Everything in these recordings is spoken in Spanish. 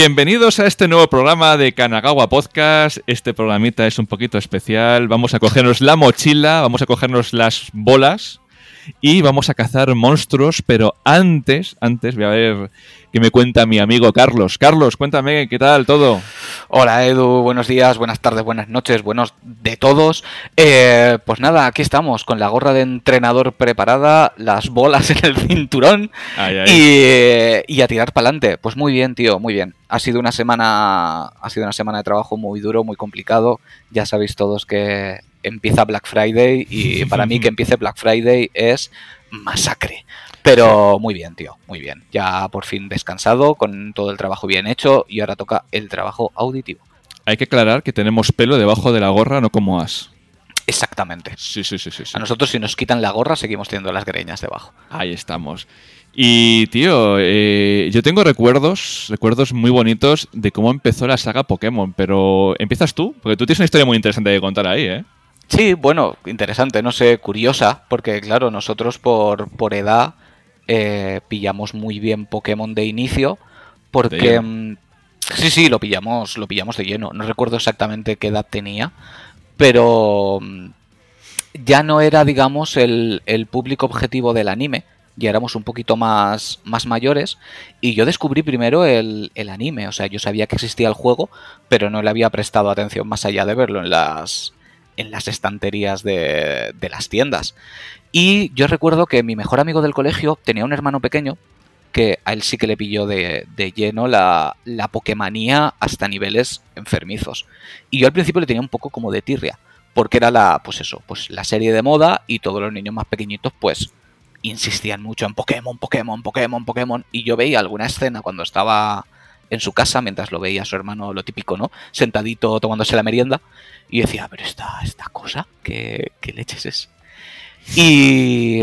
Bienvenidos a este nuevo programa de Kanagawa Podcast. Este programita es un poquito especial. Vamos a cogernos la mochila, vamos a cogernos las bolas y vamos a cazar monstruos, pero antes, antes voy a ver qué me cuenta mi amigo Carlos. Carlos, cuéntame, ¿qué tal todo? Hola Edu, buenos días, buenas tardes, buenas noches, buenos de todos. Eh, pues nada, aquí estamos con la gorra de entrenador preparada, las bolas en el cinturón Y, a tirar para adelante. Pues muy bien, tío, muy bien. Ha sido una semana, ha sido una semana de trabajo muy duro, muy complicado. Ya sabéis todos que empieza Black Friday y para mí que empiece Black Friday es masacre. Pero muy bien, tío, muy bien. Ya por fin descansado, con todo el trabajo bien hecho y ahora toca el trabajo auditivo. Hay que aclarar que tenemos pelo debajo de la gorra, no como as. Exactamente. Sí, sí, sí, sí, A nosotros si nos quitan la gorra seguimos teniendo las greñas debajo. Ahí estamos. Y tío, eh, yo tengo recuerdos, recuerdos muy bonitos de cómo empezó la saga Pokémon, pero empiezas tú, porque tú tienes una historia muy interesante de contar ahí, ¿eh? Sí, bueno, interesante, no sé, curiosa, porque claro, nosotros por, por edad eh, pillamos muy bien Pokémon de inicio, porque... Mm, sí, sí, lo pillamos, lo pillamos de lleno. No recuerdo exactamente qué edad tenía, pero mm, ya no era, digamos, el, el público objetivo del anime, ya éramos un poquito más, más mayores y yo descubrí primero el, el, anime, o sea, yo sabía que existía el juego, pero no le había prestado atención más allá de verlo en las, en las estanterías de, las tiendas. Y yo recuerdo que mi mejor amigo del colegio tenía un hermano pequeño que a él sí que le pilló de, lleno la, la Pokémonía hasta niveles enfermizos. Y yo al principio le tenía un poco como de tirria, porque era la, pues eso, pues la serie de moda y todos los niños más pequeñitos pues insistían mucho en Pokémon, Pokémon, Pokémon, Pokémon. Y yo veía alguna escena cuando estaba en su casa mientras lo veía su hermano, lo típico, ¿no? Sentadito tomándose la merienda. Y decía, pero esta, esta cosa, ¿qué, leches es? Y,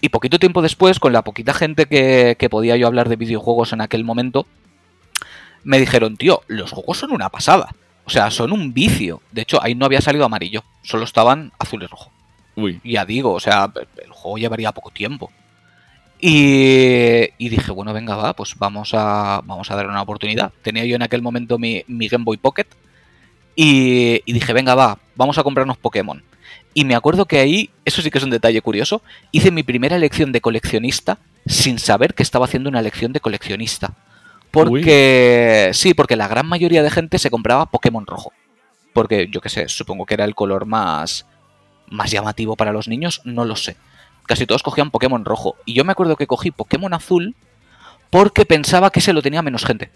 y poquito tiempo después, con la poquita gente que, que podía yo hablar de videojuegos en aquel momento, me dijeron, tío, los juegos son una pasada. O sea, son un vicio. De hecho, ahí no había salido amarillo, solo estaban azul y rojo. Uy. Ya digo, o sea, el juego llevaría poco tiempo. Y, dije, bueno, venga, va, pues vamos a, vamos a dar una oportunidad. Tenía yo en aquel momento mi, Game Boy Pocket y, dije, venga, va, vamos a comprarnos Pokémon. Y me acuerdo que ahí, eso sí que es un detalle curioso, hice mi primera elección de coleccionista sin saber que estaba haciendo una elección de coleccionista. Porque, sí, porque la gran mayoría de gente se compraba Pokémon rojo. Porque, yo qué sé, supongo que era el color más, más llamativo para los niños, no lo sé casi todos cogían Pokémon rojo. Y yo me acuerdo que cogí Pokémon azul porque pensaba que ese lo tenía menos gente.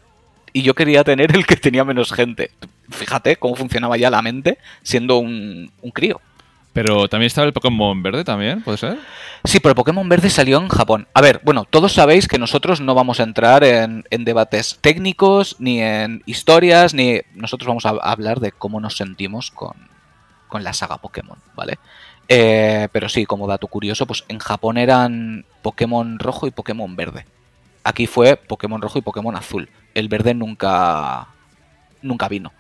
Y yo quería tener el que tenía menos gente. Fíjate cómo funcionaba ya la mente siendo un, crío. Pero también estaba el Pokémon verde también, ¿puede ser? Sí, pero el Pokémon verde salió en Japón. A ver, bueno, todos sabéis que nosotros no vamos a entrar en, en, debates técnicos, ni en historias, ni... Nosotros vamos a hablar de cómo nos sentimos con, con la saga Pokémon, ¿vale? Eh, pero sí, como dato curioso, pues en Japón eran Pokémon rojo y Pokémon verde. Aquí fue Pokémon rojo y Pokémon azul. El verde nunca, nunca vino.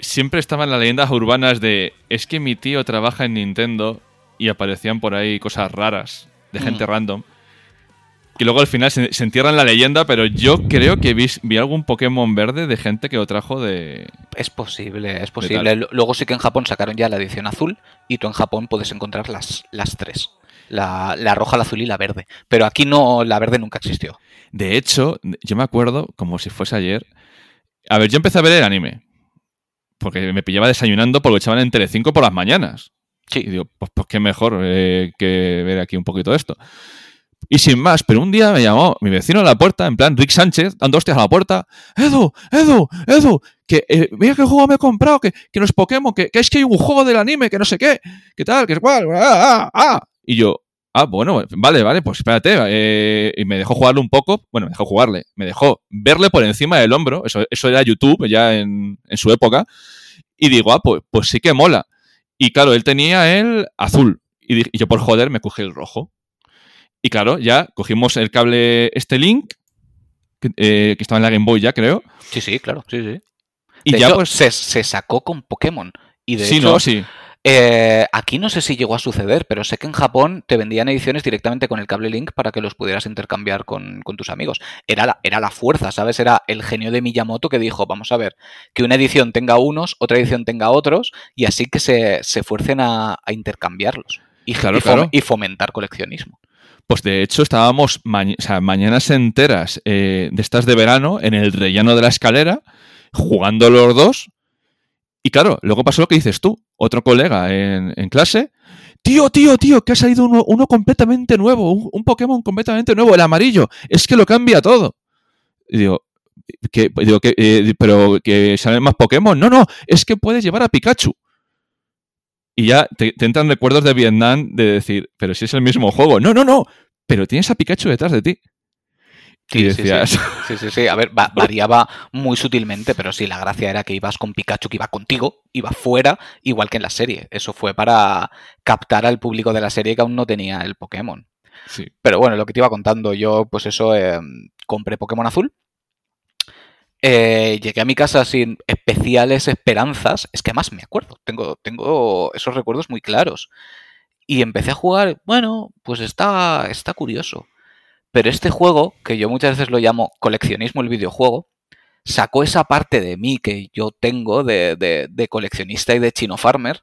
Siempre estaban las leyendas urbanas de es que mi tío trabaja en Nintendo y aparecían por ahí cosas raras de gente mm. random. Que luego al final se, entierra en la leyenda, pero yo creo que vi, vi, algún Pokémon verde de gente que lo trajo de. Es posible, es posible. Luego sí que en Japón sacaron ya la edición azul y tú en Japón puedes encontrar las, las tres. La, la, roja, la azul y la verde. Pero aquí no, la verde nunca existió. De hecho, yo me acuerdo, como si fuese ayer. A ver, yo empecé a ver el anime. Porque me pillaba desayunando porque lo echaban en Telecinco por las mañanas. Sí. Y digo, pues, pues qué mejor eh, que ver aquí un poquito esto. Y sin más, pero un día me llamó mi vecino a la puerta, en plan Rick Sánchez, dando hostias a la puerta. Edu, Edu, Edu, que eh, mira qué juego me he comprado, que, que no es Pokémon, que, es que hay un juego del anime, que no sé qué, que tal, que es cual, ah, ah, ah. Y yo, ah, bueno, vale, vale, pues espérate. Eh, y me dejó jugarle un poco, bueno, me dejó jugarle, me dejó verle por encima del hombro, eso, eso era YouTube ya en, en su época. Y digo, ah, pues, pues sí que mola. Y claro, él tenía el azul. Y, y yo por joder me cogí el rojo. Y claro, ya cogimos el cable este Link, eh, que, estaba en la Game Boy ya, creo. Sí, sí, claro, sí, sí. Y ya pues... Se, sacó con Pokémon. Y de hecho, sí. Eh, aquí no sé si llegó a suceder, pero sé que en Japón te vendían ediciones directamente con el cable Link para que los pudieras intercambiar con, tus amigos. Era la, era la fuerza, ¿sabes? Era el genio de Miyamoto que dijo, vamos a ver, que una edición tenga unos, otra edición tenga otros, y así que se, se fuercen a, intercambiarlos y, y, fomentar coleccionismo. Pues de hecho estábamos mañanas enteras eh, de estas de verano en el rellano de la escalera, jugando los dos. Y claro, luego pasó lo que dices tú, otro colega en, clase. Tío, tío, tío, que ha salido uno, completamente nuevo, un, Pokémon completamente nuevo, el amarillo. Es que lo cambia todo. Y digo, que, digo que, eh, pero que salen más Pokémon. No, no, es que puedes llevar a Pikachu. Y ya te, entran recuerdos de Vietnam de decir, pero si es el mismo juego. No, no, no, pero tienes a Pikachu detrás de ti. Sí, decías... sí, sí, sí, A ver, variaba muy sutilmente, pero sí, la gracia era que ibas con Pikachu, que iba contigo, iba fuera, igual que en la serie. Eso fue para captar al público de la serie que aún no tenía el Pokémon. Sí. Pero bueno, lo que te iba contando, yo, pues eso, em, compré Pokémon Azul eh, llegué a mi casa sin especiales esperanzas. Es que además me acuerdo, tengo, tengo esos recuerdos muy claros. Y empecé a jugar, bueno, pues está, está curioso. Pero este juego, que yo muchas veces lo llamo coleccionismo el videojuego, sacó esa parte de mí que yo tengo de, de, de coleccionista y de chino farmer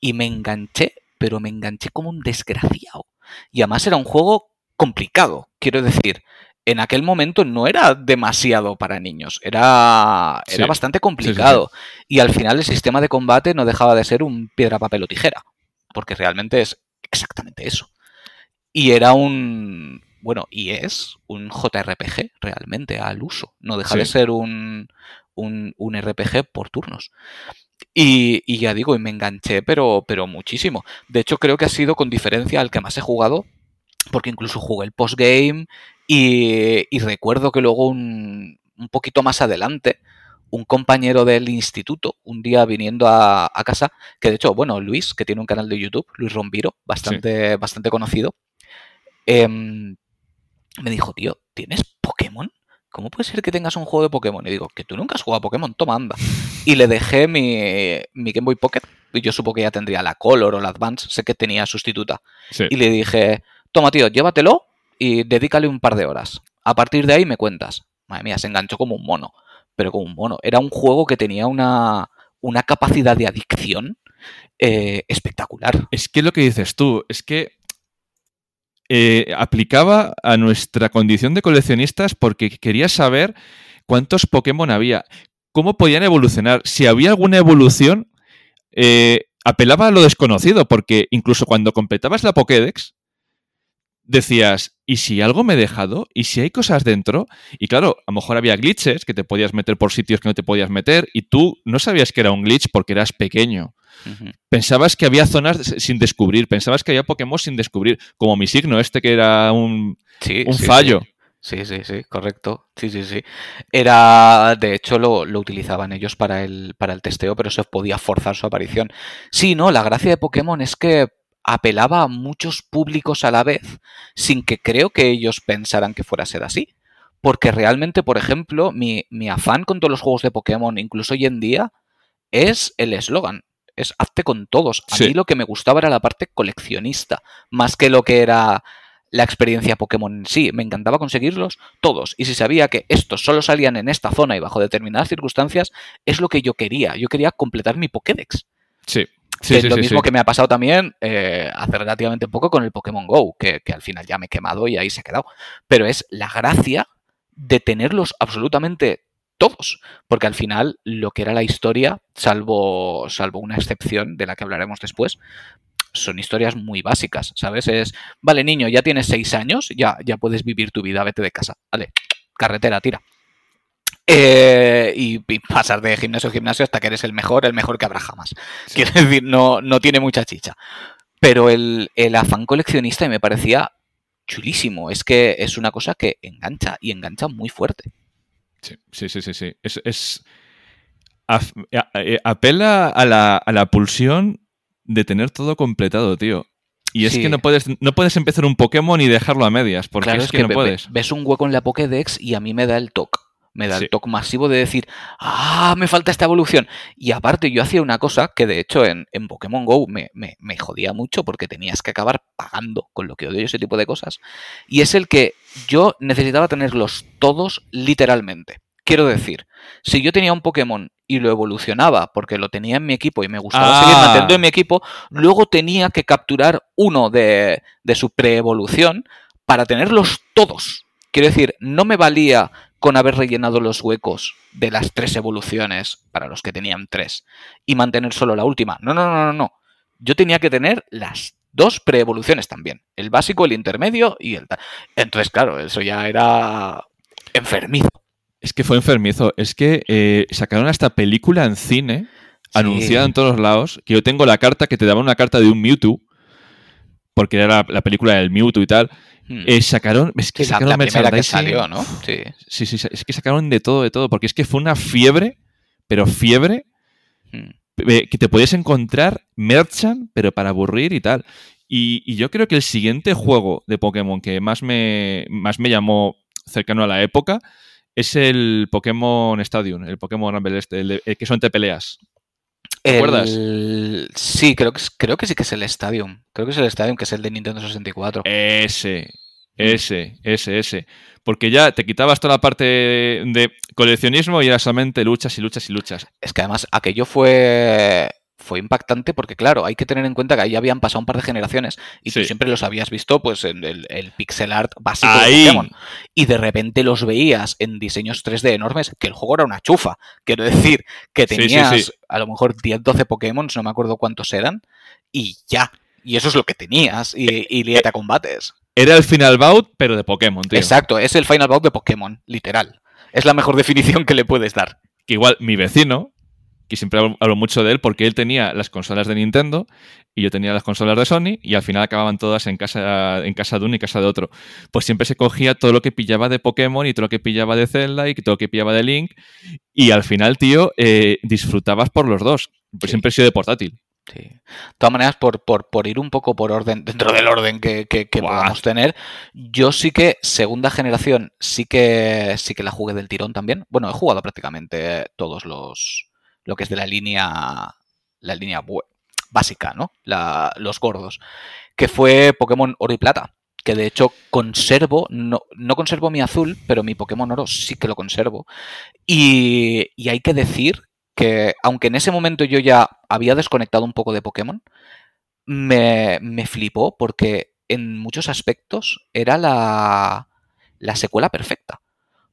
y me enganché, pero me enganché como un desgraciado. Y además era un juego complicado, quiero decir, en aquel momento no era demasiado para niños, era, era bastante complicado. y al final el sistema de combate no dejaba de ser un piedra, papel o tijera, porque realmente es exactamente eso. Y era un, bueno, y es un JRPG realmente al uso, no deja de ser un, un, un, RPG por turnos. Y, y, ya digo, y me enganché, pero, pero muchísimo. De hecho, creo que ha sido con diferencia al que más he jugado, porque incluso jugué el postgame y, recuerdo que luego un, poquito más adelante, un compañero del instituto, un día viniendo a, casa, que de hecho, bueno, Luis, que tiene un canal de YouTube, Luis Rombiro, bastante, bastante conocido, em, me dijo, tío, ¿tienes Pokémon? ¿Cómo puede ser que tengas un juego de Pokémon? Y digo, que tú nunca has jugado a Pokémon, toma, anda. Y le dejé mi, mi Game Boy Pocket, y yo supongo que ya tendría la Color o la Advance, sé que tenía sustituta. Y le dije, toma, tío, llévatelo y dedícale un par de horas. A partir de ahí me cuentas. Madre mía, se enganchó como un mono. Pero como un mono. Era un juego que tenía una, una capacidad de adicción eh, espectacular. Es que lo que dices tú, es que eh, aplicaba a nuestra condición de coleccionistas porque quería saber cuántos Pokémon había, cómo podían evolucionar, si había alguna evolución, eh, apelaba a lo desconocido, porque incluso cuando completabas la Pokédex, decías, ¿y si algo me he dejado? ¿Y si hay cosas dentro? Y claro, a lo mejor había glitches que te podías meter por sitios que no te podías meter y tú no sabías que era un glitch porque eras pequeño. Pensabas que había zonas sin descubrir, pensabas que había Pokémon sin descubrir, como mi signo este que era un, un fallo. Sí. Sí, sí, correcto. Sí, sí, sí. Era, de hecho, lo, lo, utilizaban ellos para el, para el testeo, pero se podía forzar su aparición. Sí, no, la gracia de Pokémon es que apelaba a muchos públicos a la vez sin que creo que ellos pensaran que fuera a ser así. Porque realmente, por ejemplo, mi, afán con todos los juegos de Pokémon, incluso hoy en día, es el eslogan. Es hazte con todos. A mí lo que me gustaba era la parte coleccionista, más que lo que era la experiencia Pokémon en sí. Me encantaba conseguirlos todos. Y si sabía que estos solo salían en esta zona y bajo determinadas circunstancias, es lo que yo quería. Yo quería completar mi Pokédex. Sí es lo mismo que me ha pasado también eh, hace relativamente poco con el Pokémon Go, que, al final ya me he quemado y ahí se ha quedado. Pero es la gracia de tenerlos absolutamente todos, porque al final lo que era la historia, salvo, salvo una excepción de la que hablaremos después, son historias muy básicas, ¿sabes? Es, vale, niño, ya tienes seis años, ya, ya puedes vivir tu vida, vete de casa, vale, carretera, tira. Eh, y, pasar de gimnasio a gimnasio hasta que eres el mejor, el mejor que habrá jamás. Quiero decir, no, no tiene mucha chicha. Pero el, afán coleccionista me parecía chulísimo. Es que es una cosa que engancha y engancha muy fuerte. Sí, sí, sí, sí. Es, eh, apela a la, a la pulsión de tener todo completado, tío. Y es que no puedes, no puedes empezar un Pokémon y dejarlo a medias, porque es, que, no puedes. Ves un hueco en la Pokédex y a mí me da el toque Me da el toque masivo de decir, ah, me falta esta evolución. Y aparte yo hacía una cosa que de hecho en, en Pokémon Go me, me, me, jodía mucho porque tenías que acabar pagando con lo que odio ese tipo de cosas. Y es el que yo necesitaba tenerlos todos literalmente. Quiero decir, si yo tenía un Pokémon y lo evolucionaba porque lo tenía en mi equipo y me gustaba seguir ah. manteniendo en mi equipo, luego tenía que capturar uno de, de su preevolución para tenerlos todos. Quiero decir, no me valía con haber rellenado los huecos de las tres evoluciones para los que tenían tres y mantener solo la última. No, no, no, no, no. Yo tenía que tener las dos preevoluciones también. El básico, el intermedio y el... Entonces, claro, eso ya era enfermizo. Es que fue enfermizo. Es que eh, sacaron esta película en cine, anunciada en todos lados, que yo tengo la carta que te daba una carta de un Mewtwo, porque era la, película del Mewtwo y tal. Hmm. Eh, sacaron, es que sacaron la, que salió, ¿no? Sí. sí. sí, es que sacaron de todo, de todo, porque es que fue una fiebre, pero fiebre, hmm. eh, que te podías encontrar merchant, pero para aburrir y tal. Y, yo creo que el siguiente juego de Pokémon que más me, más me llamó cercano a la época es el Pokémon Stadium, el Pokémon Rumble este, el, que son te peleas. ¿Te acuerdas? Sí, creo que, creo que sí que es el Stadium. Creo que es el Stadium, que es el de Nintendo 64. Ese, ese, ese, ese. Porque ya te quitabas toda la parte de coleccionismo y era solamente luchas y luchas y luchas. Es que además aquello fue fue impactante porque, claro, hay que tener en cuenta que ahí habían pasado un par de generaciones y tú siempre los habías visto pues en el, pixel art básico de Pokémon. Y de repente los veías en diseños 3D enormes, que el juego era una chufa. Quiero decir, que tenías a lo mejor 10, 12 Pokémon, no me acuerdo cuántos eran, y ya. Y eso es lo que tenías, y, y a combates. Era el Final Bout, pero de Pokémon, tío. Exacto, es el Final Bout de Pokémon, literal. Es la mejor definición que le puedes dar. Que igual mi vecino, que siempre hablo, mucho de él porque él tenía las consolas de Nintendo y yo tenía las consolas de Sony y al final acababan todas en casa, en casa de uno y casa de otro. Pues siempre se cogía todo lo que pillaba de Pokémon y todo lo que pillaba de Zelda y todo lo que pillaba de Link y al final, tío, eh, disfrutabas por los dos. Pues siempre he sido de portátil. Sí. De todas maneras, por, por, ir un poco por orden, dentro del orden que, que, podamos tener, yo sí que, segunda generación, sí que sí que la jugué del tirón también. Bueno, he jugado prácticamente todos los, lo que es de la línea, la línea básica, ¿no? los gordos, que fue Pokémon Oro y Plata, que de hecho conservo, no, no, conservo mi azul, pero mi Pokémon Oro sí que lo conservo. Y, y hay que decir que, aunque en ese momento yo ya había desconectado un poco de Pokémon, me, me flipó porque en muchos aspectos era la, la secuela perfecta.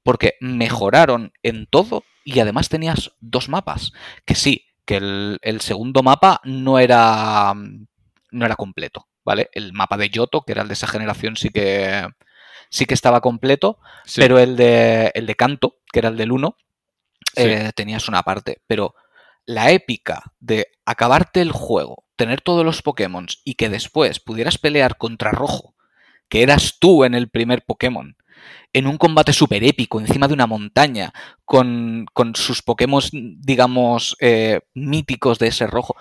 Porque mejoraron en todo y además tenías dos mapas. Que sí, que el, segundo mapa no era, no era completo, ¿vale? El mapa de Yoto, que era el de esa generación, sí que, sí que estaba completo, pero el de, el de Kanto, que era el del 1, eh, tenías una parte. Pero la épica de acabarte el juego, tener todos los Pokémon y que después pudieras pelear contra Rojo, que eras tú en el primer Pokémon, en un combate súper épico, encima de una montaña, con, sus Pokémon, digamos, eh, míticos de ese rojo.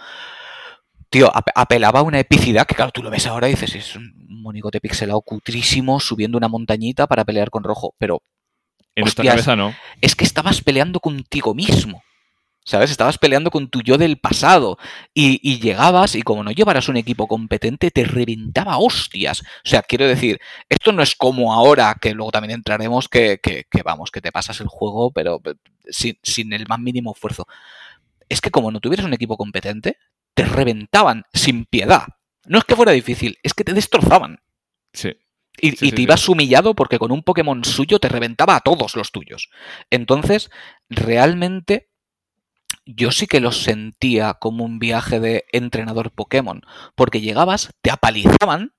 Tío, apelaba a una epicidad que, claro, tú lo ves ahora y dices, es un monigote pixelado cutrísimo subiendo una montañita para pelear con rojo, pero. En esta cabeza no. Es que estabas peleando contigo mismo. ¿Sabes? Estabas peleando con tu yo del pasado y, llegabas y como no llevaras un equipo competente te reventaba hostias. O sea, quiero decir, esto no es como ahora, que luego también entraremos, que, que, vamos, que te pasas el juego pero sin, sin, el más mínimo esfuerzo. Es que como no tuvieras un equipo competente, te reventaban sin piedad. No es que fuera difícil, es que te destrozaban. Sí. Y, y te ibas humillado porque con un Pokémon suyo te reventaba a todos los tuyos. Entonces, realmente yo sí que lo sentía como un viaje de entrenador Pokémon, porque llegabas, te apalizaban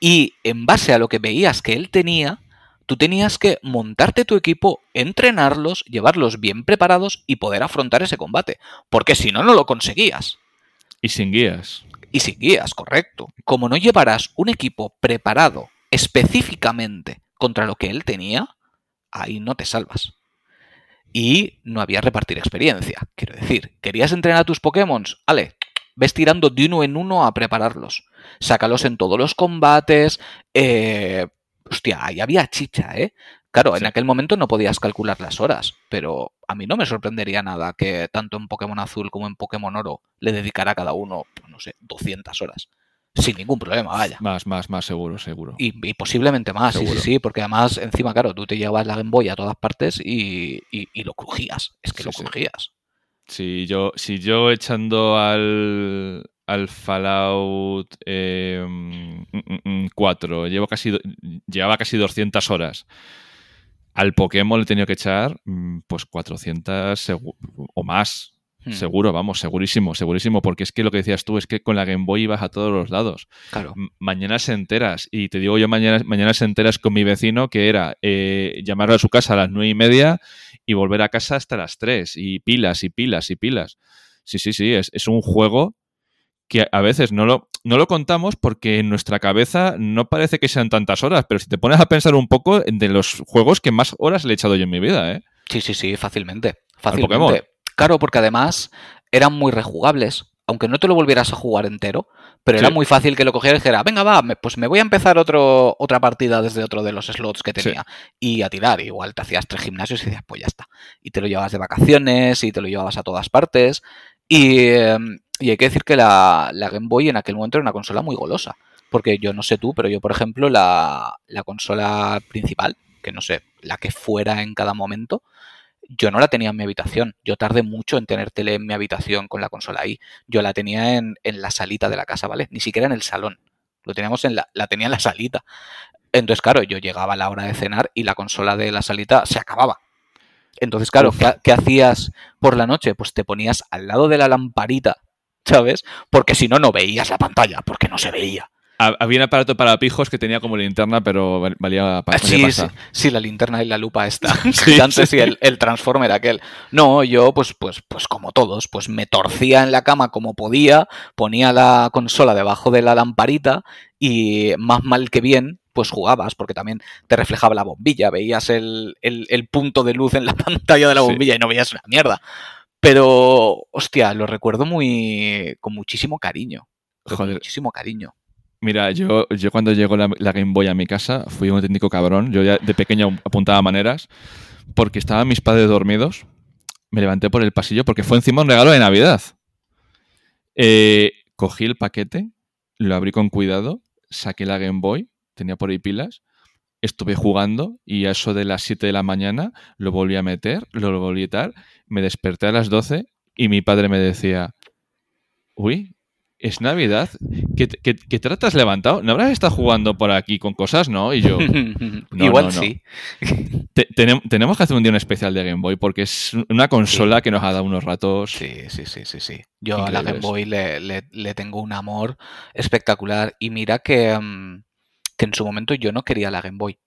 y en base a lo que veías que él tenía, tú tenías que montarte tu equipo, entrenarlos, llevarlos bien preparados y poder afrontar ese combate, porque si no, no lo conseguías. Y sin guías. Y sin guías, correcto. Como no llevarás un equipo preparado específicamente contra lo que él tenía, ahí no te salvas y no había repartir experiencia. Quiero decir, ¿querías entrenar a tus Pokémon? Ale, ves tirando de uno en uno a prepararlos. Sácalos en todos los combates. Eh, hostia, ahí había chicha, ¿eh? Claro, en aquel momento no podías calcular las horas, pero a mí no me sorprendería nada que tanto en Pokémon Azul como en Pokémon Oro le dedicara a cada uno, no sé, 200 horas. Sin ningún problema, vaya. Más, más, más seguro, seguro. Y, posiblemente más, sí, sí, sí, porque además, encima, claro, tú te llevas la Game Boy a todas partes y, lo crujías. Es que lo crujías. Si yo, si yo echando al, al Fallout 4 eh, mm, mm, mm, llevo casi, llevaba casi 200 horas al Pokémon le he tenido que echar pues 400 o más. Hmm. Seguro, vamos, segurísimo, segurísimo, porque es que lo que decías tú es que con la Game Boy ibas a todos los lados. Claro. Mañana se enteras, y te digo yo mañana, mañana se enteras con mi vecino que era eh, llamarlo a su casa a las nueve y media y volver a casa hasta las 3, y pilas, y pilas, y pilas. Sí, sí, sí, es, es un juego que a veces no lo, no lo contamos porque en nuestra cabeza no parece que sean tantas horas, pero si te pones a pensar un poco de los juegos que más horas le he echado yo en mi vida, ¿eh? Sí, sí, sí, fácilmente. Fácilmente. Claro, porque además eran muy rejugables. Aunque no te lo volvieras a jugar entero, pero era muy fácil que lo cogieras y dijera, venga, va, pues me voy a empezar otro, otra partida desde otro de los slots que tenía. Y a tirar. Igual te hacías tres gimnasios y decías, pues ya está. Y te lo llevabas de vacaciones y te lo llevabas a todas partes. Y, em, y hay que decir que la, Game Boy en aquel momento era una consola muy golosa. Porque yo no sé tú, pero yo, por ejemplo, la, consola principal, que no sé, la que fuera en cada momento, yo no la tenía en mi habitación. Yo tardé mucho en tener tele en mi habitación con la consola ahí. Yo la tenía en, la salita de la casa, ¿vale? Ni siquiera en el salón. Lo teníamos en la, la tenía en la salita. Entonces, claro, yo llegaba a la hora de cenar y la consola de la salita se acababa. Entonces, claro, ¿qué, hacías por la noche? Pues te ponías al lado de la lamparita ¿sabes? Porque si no, no veías la pantalla, porque no se veía. Había un aparato para pijos que tenía como linterna, pero valía para sí, sí, sí, la linterna y la lupa esta. sí, Antes y el, el, Transformer aquel. No, yo, pues, pues, pues como todos, pues me torcía en la cama como podía, ponía la consola debajo de la lamparita y más mal que bien, pues jugabas, porque también te reflejaba la bombilla, veías el, punto de luz en la pantalla de la bombilla y no veías una mierda. Pero, hostia, lo recuerdo muy. con muchísimo cariño. Con muchísimo cariño. Mira, yo, yo cuando llegó la, Game Boy a mi casa fui un auténtico cabrón. Yo ya de pequeño apuntaba maneras porque estaban mis padres dormidos. Me levanté por el pasillo porque fue encima un regalo de Navidad. Eh, cogí el paquete, lo abrí con cuidado, saqué la Game Boy, tenía por ahí pilas, estuve jugando y a eso de las 7 de la mañana lo volví a meter, lo volví a tal, me desperté a las 12 y mi padre me decía, uy, es Navidad, ¿qué, qué, tratas levantado? ¿No habrás estado jugando por aquí con cosas, no? Y yo, igual sí. tenemos que hacer un día un especial de Game Boy porque es una consola que nos ha dado unos ratos. Sí, sí, sí, sí, sí. Yo a la Game Boy le, tengo un amor espectacular y mira que... Mm, que en su momento yo no quería la Game Boy.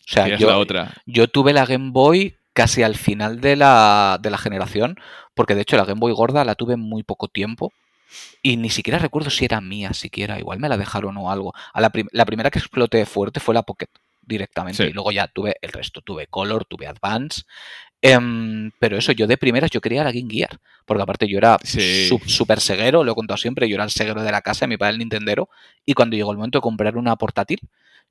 O sea, yo, la otra. yo tuve la Game Boy casi al final de la, de la generación, porque de hecho la Game Boy gorda la tuve muy poco tiempo. Y ni siquiera recuerdo si era mía, siquiera. Igual me la dejaron o algo. A la, la primera que exploté fuerte fue la Pocket directamente. Y luego ya tuve el resto. Tuve Color, tuve Advance. Em, pero eso, yo de primeras yo quería la Game Gear. Porque aparte yo era súper ceguero, lo he contado siempre. Yo era el ceguero de la casa, mi padre el Nintendero. Y cuando llegó el momento de comprar una portátil,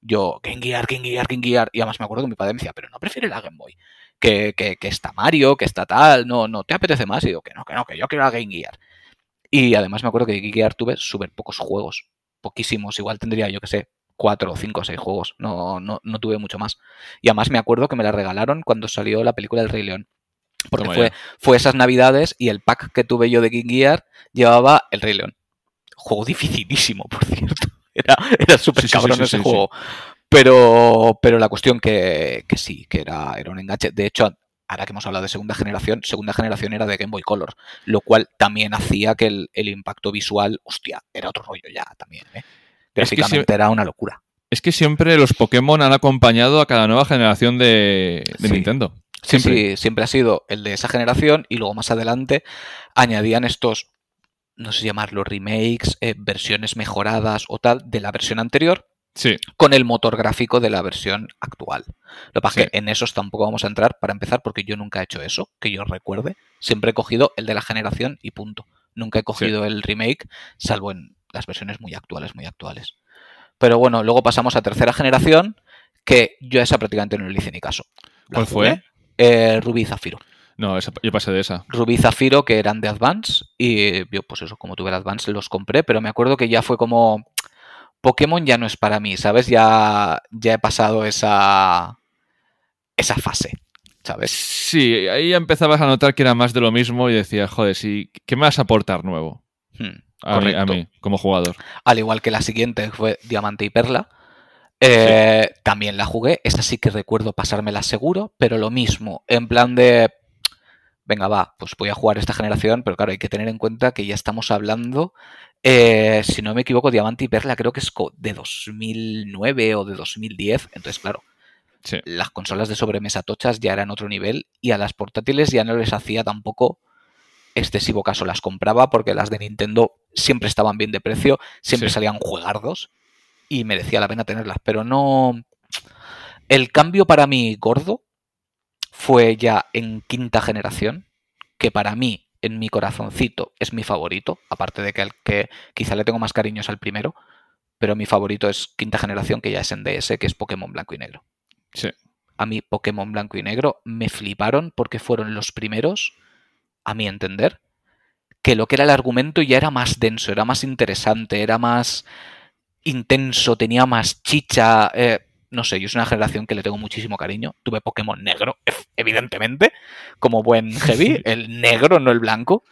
yo, Game Gear, Game Gear, Game Gear. Y además me acuerdo que mi padre me decía, pero no prefiere la Game Boy. Que, que, que está Mario, que está tal. No, no te apetece más. Y digo, que no, que no, que yo quiero la Game Gear. Y además me acuerdo que de Gear tuve súper pocos juegos. Poquísimos. Igual tendría, yo que sé, cuatro, cinco, seis juegos. No, no, no tuve mucho más. Y además me acuerdo que me la regalaron cuando salió la película del Rey León. Porque fue, fue esas navidades y el pack que tuve yo de King Gear llevaba el Rey León. Juego dificilísimo, por cierto. Era, era súper cabrón ese juego. Pero, pero la cuestión que, que sí, que era, era un enganche. De hecho, ahora que hemos hablado de segunda generación, segunda generación era de Game Boy Color, lo cual también hacía que el, el impacto visual, hostia, era otro rollo ya también. ¿eh? Básicamente era una locura. Es que siempre los Pokémon han acompañado a cada nueva generación de, Nintendo. Siempre. Sí, siempre ha sido el de esa generación y luego más adelante añadían estos, no sé llamarlo remakes, eh, versiones mejoradas o tal de la versión anterior sí. con el motor gráfico de la versión actual. Lo que pasa es que en esos tampoco vamos a entrar para empezar porque yo nunca he hecho eso, que yo recuerde. Siempre he cogido el de la generación y punto. Nunca he cogido el remake, salvo en las versiones muy actuales, muy actuales. Pero bueno, luego pasamos a tercera generación, que yo a esa prácticamente no le hice ni caso. ¿Cuál fue? Eh, Rubí y Zafiro. No, yo pasé de esa. Rubí y Zafiro, que eran de Advance, y yo, pues eso, como tuve el Advance, los compré, pero me acuerdo que ya fue como. Pokémon ya no es para mí, ¿sabes? Ya, ya he pasado esa. esa fase. ¿Sabes? Sí, ahí empezabas a notar que era más de lo mismo y decías, joder, sí, ¿qué me vas a aportar nuevo? Hmm, a, mí, como jugador. Al igual que la siguiente fue Diamante y Perla. Eh, también la jugué, esa sí que recuerdo pasármela seguro, pero lo mismo, en plan de, venga, va, pues voy a jugar esta generación, pero claro, hay que tener en cuenta que ya estamos hablando, eh, si no me equivoco, Diamante y Perla creo que es de 2009 o de 2010, entonces claro, las consolas de sobremesa tochas ya eran otro nivel y a las portátiles ya no les hacía tampoco excesivo caso, las compraba porque las de Nintendo siempre estaban bien de precio, siempre salían juegardos y merecía la pena tenerlas, pero no... El cambio para mí gordo fue ya en quinta generación, que para mí, en mi corazoncito, es mi favorito, aparte de que el que quizá le tengo más cariños al primero, pero mi favorito es quinta generación, que ya es en DS, que es Pokémon Blanco y Negro. Sí. A mí Pokémon Blanco y Negro me fliparon porque fueron los primeros, a mi entender, que lo que era el argumento ya era más denso, era más interesante, era más intenso, tenía más chicha. Eh, no sé, yo soy una generación que le tengo muchísimo cariño. Tuve Pokémon negro, evidentemente, como buen heavy, el negro, no el blanco.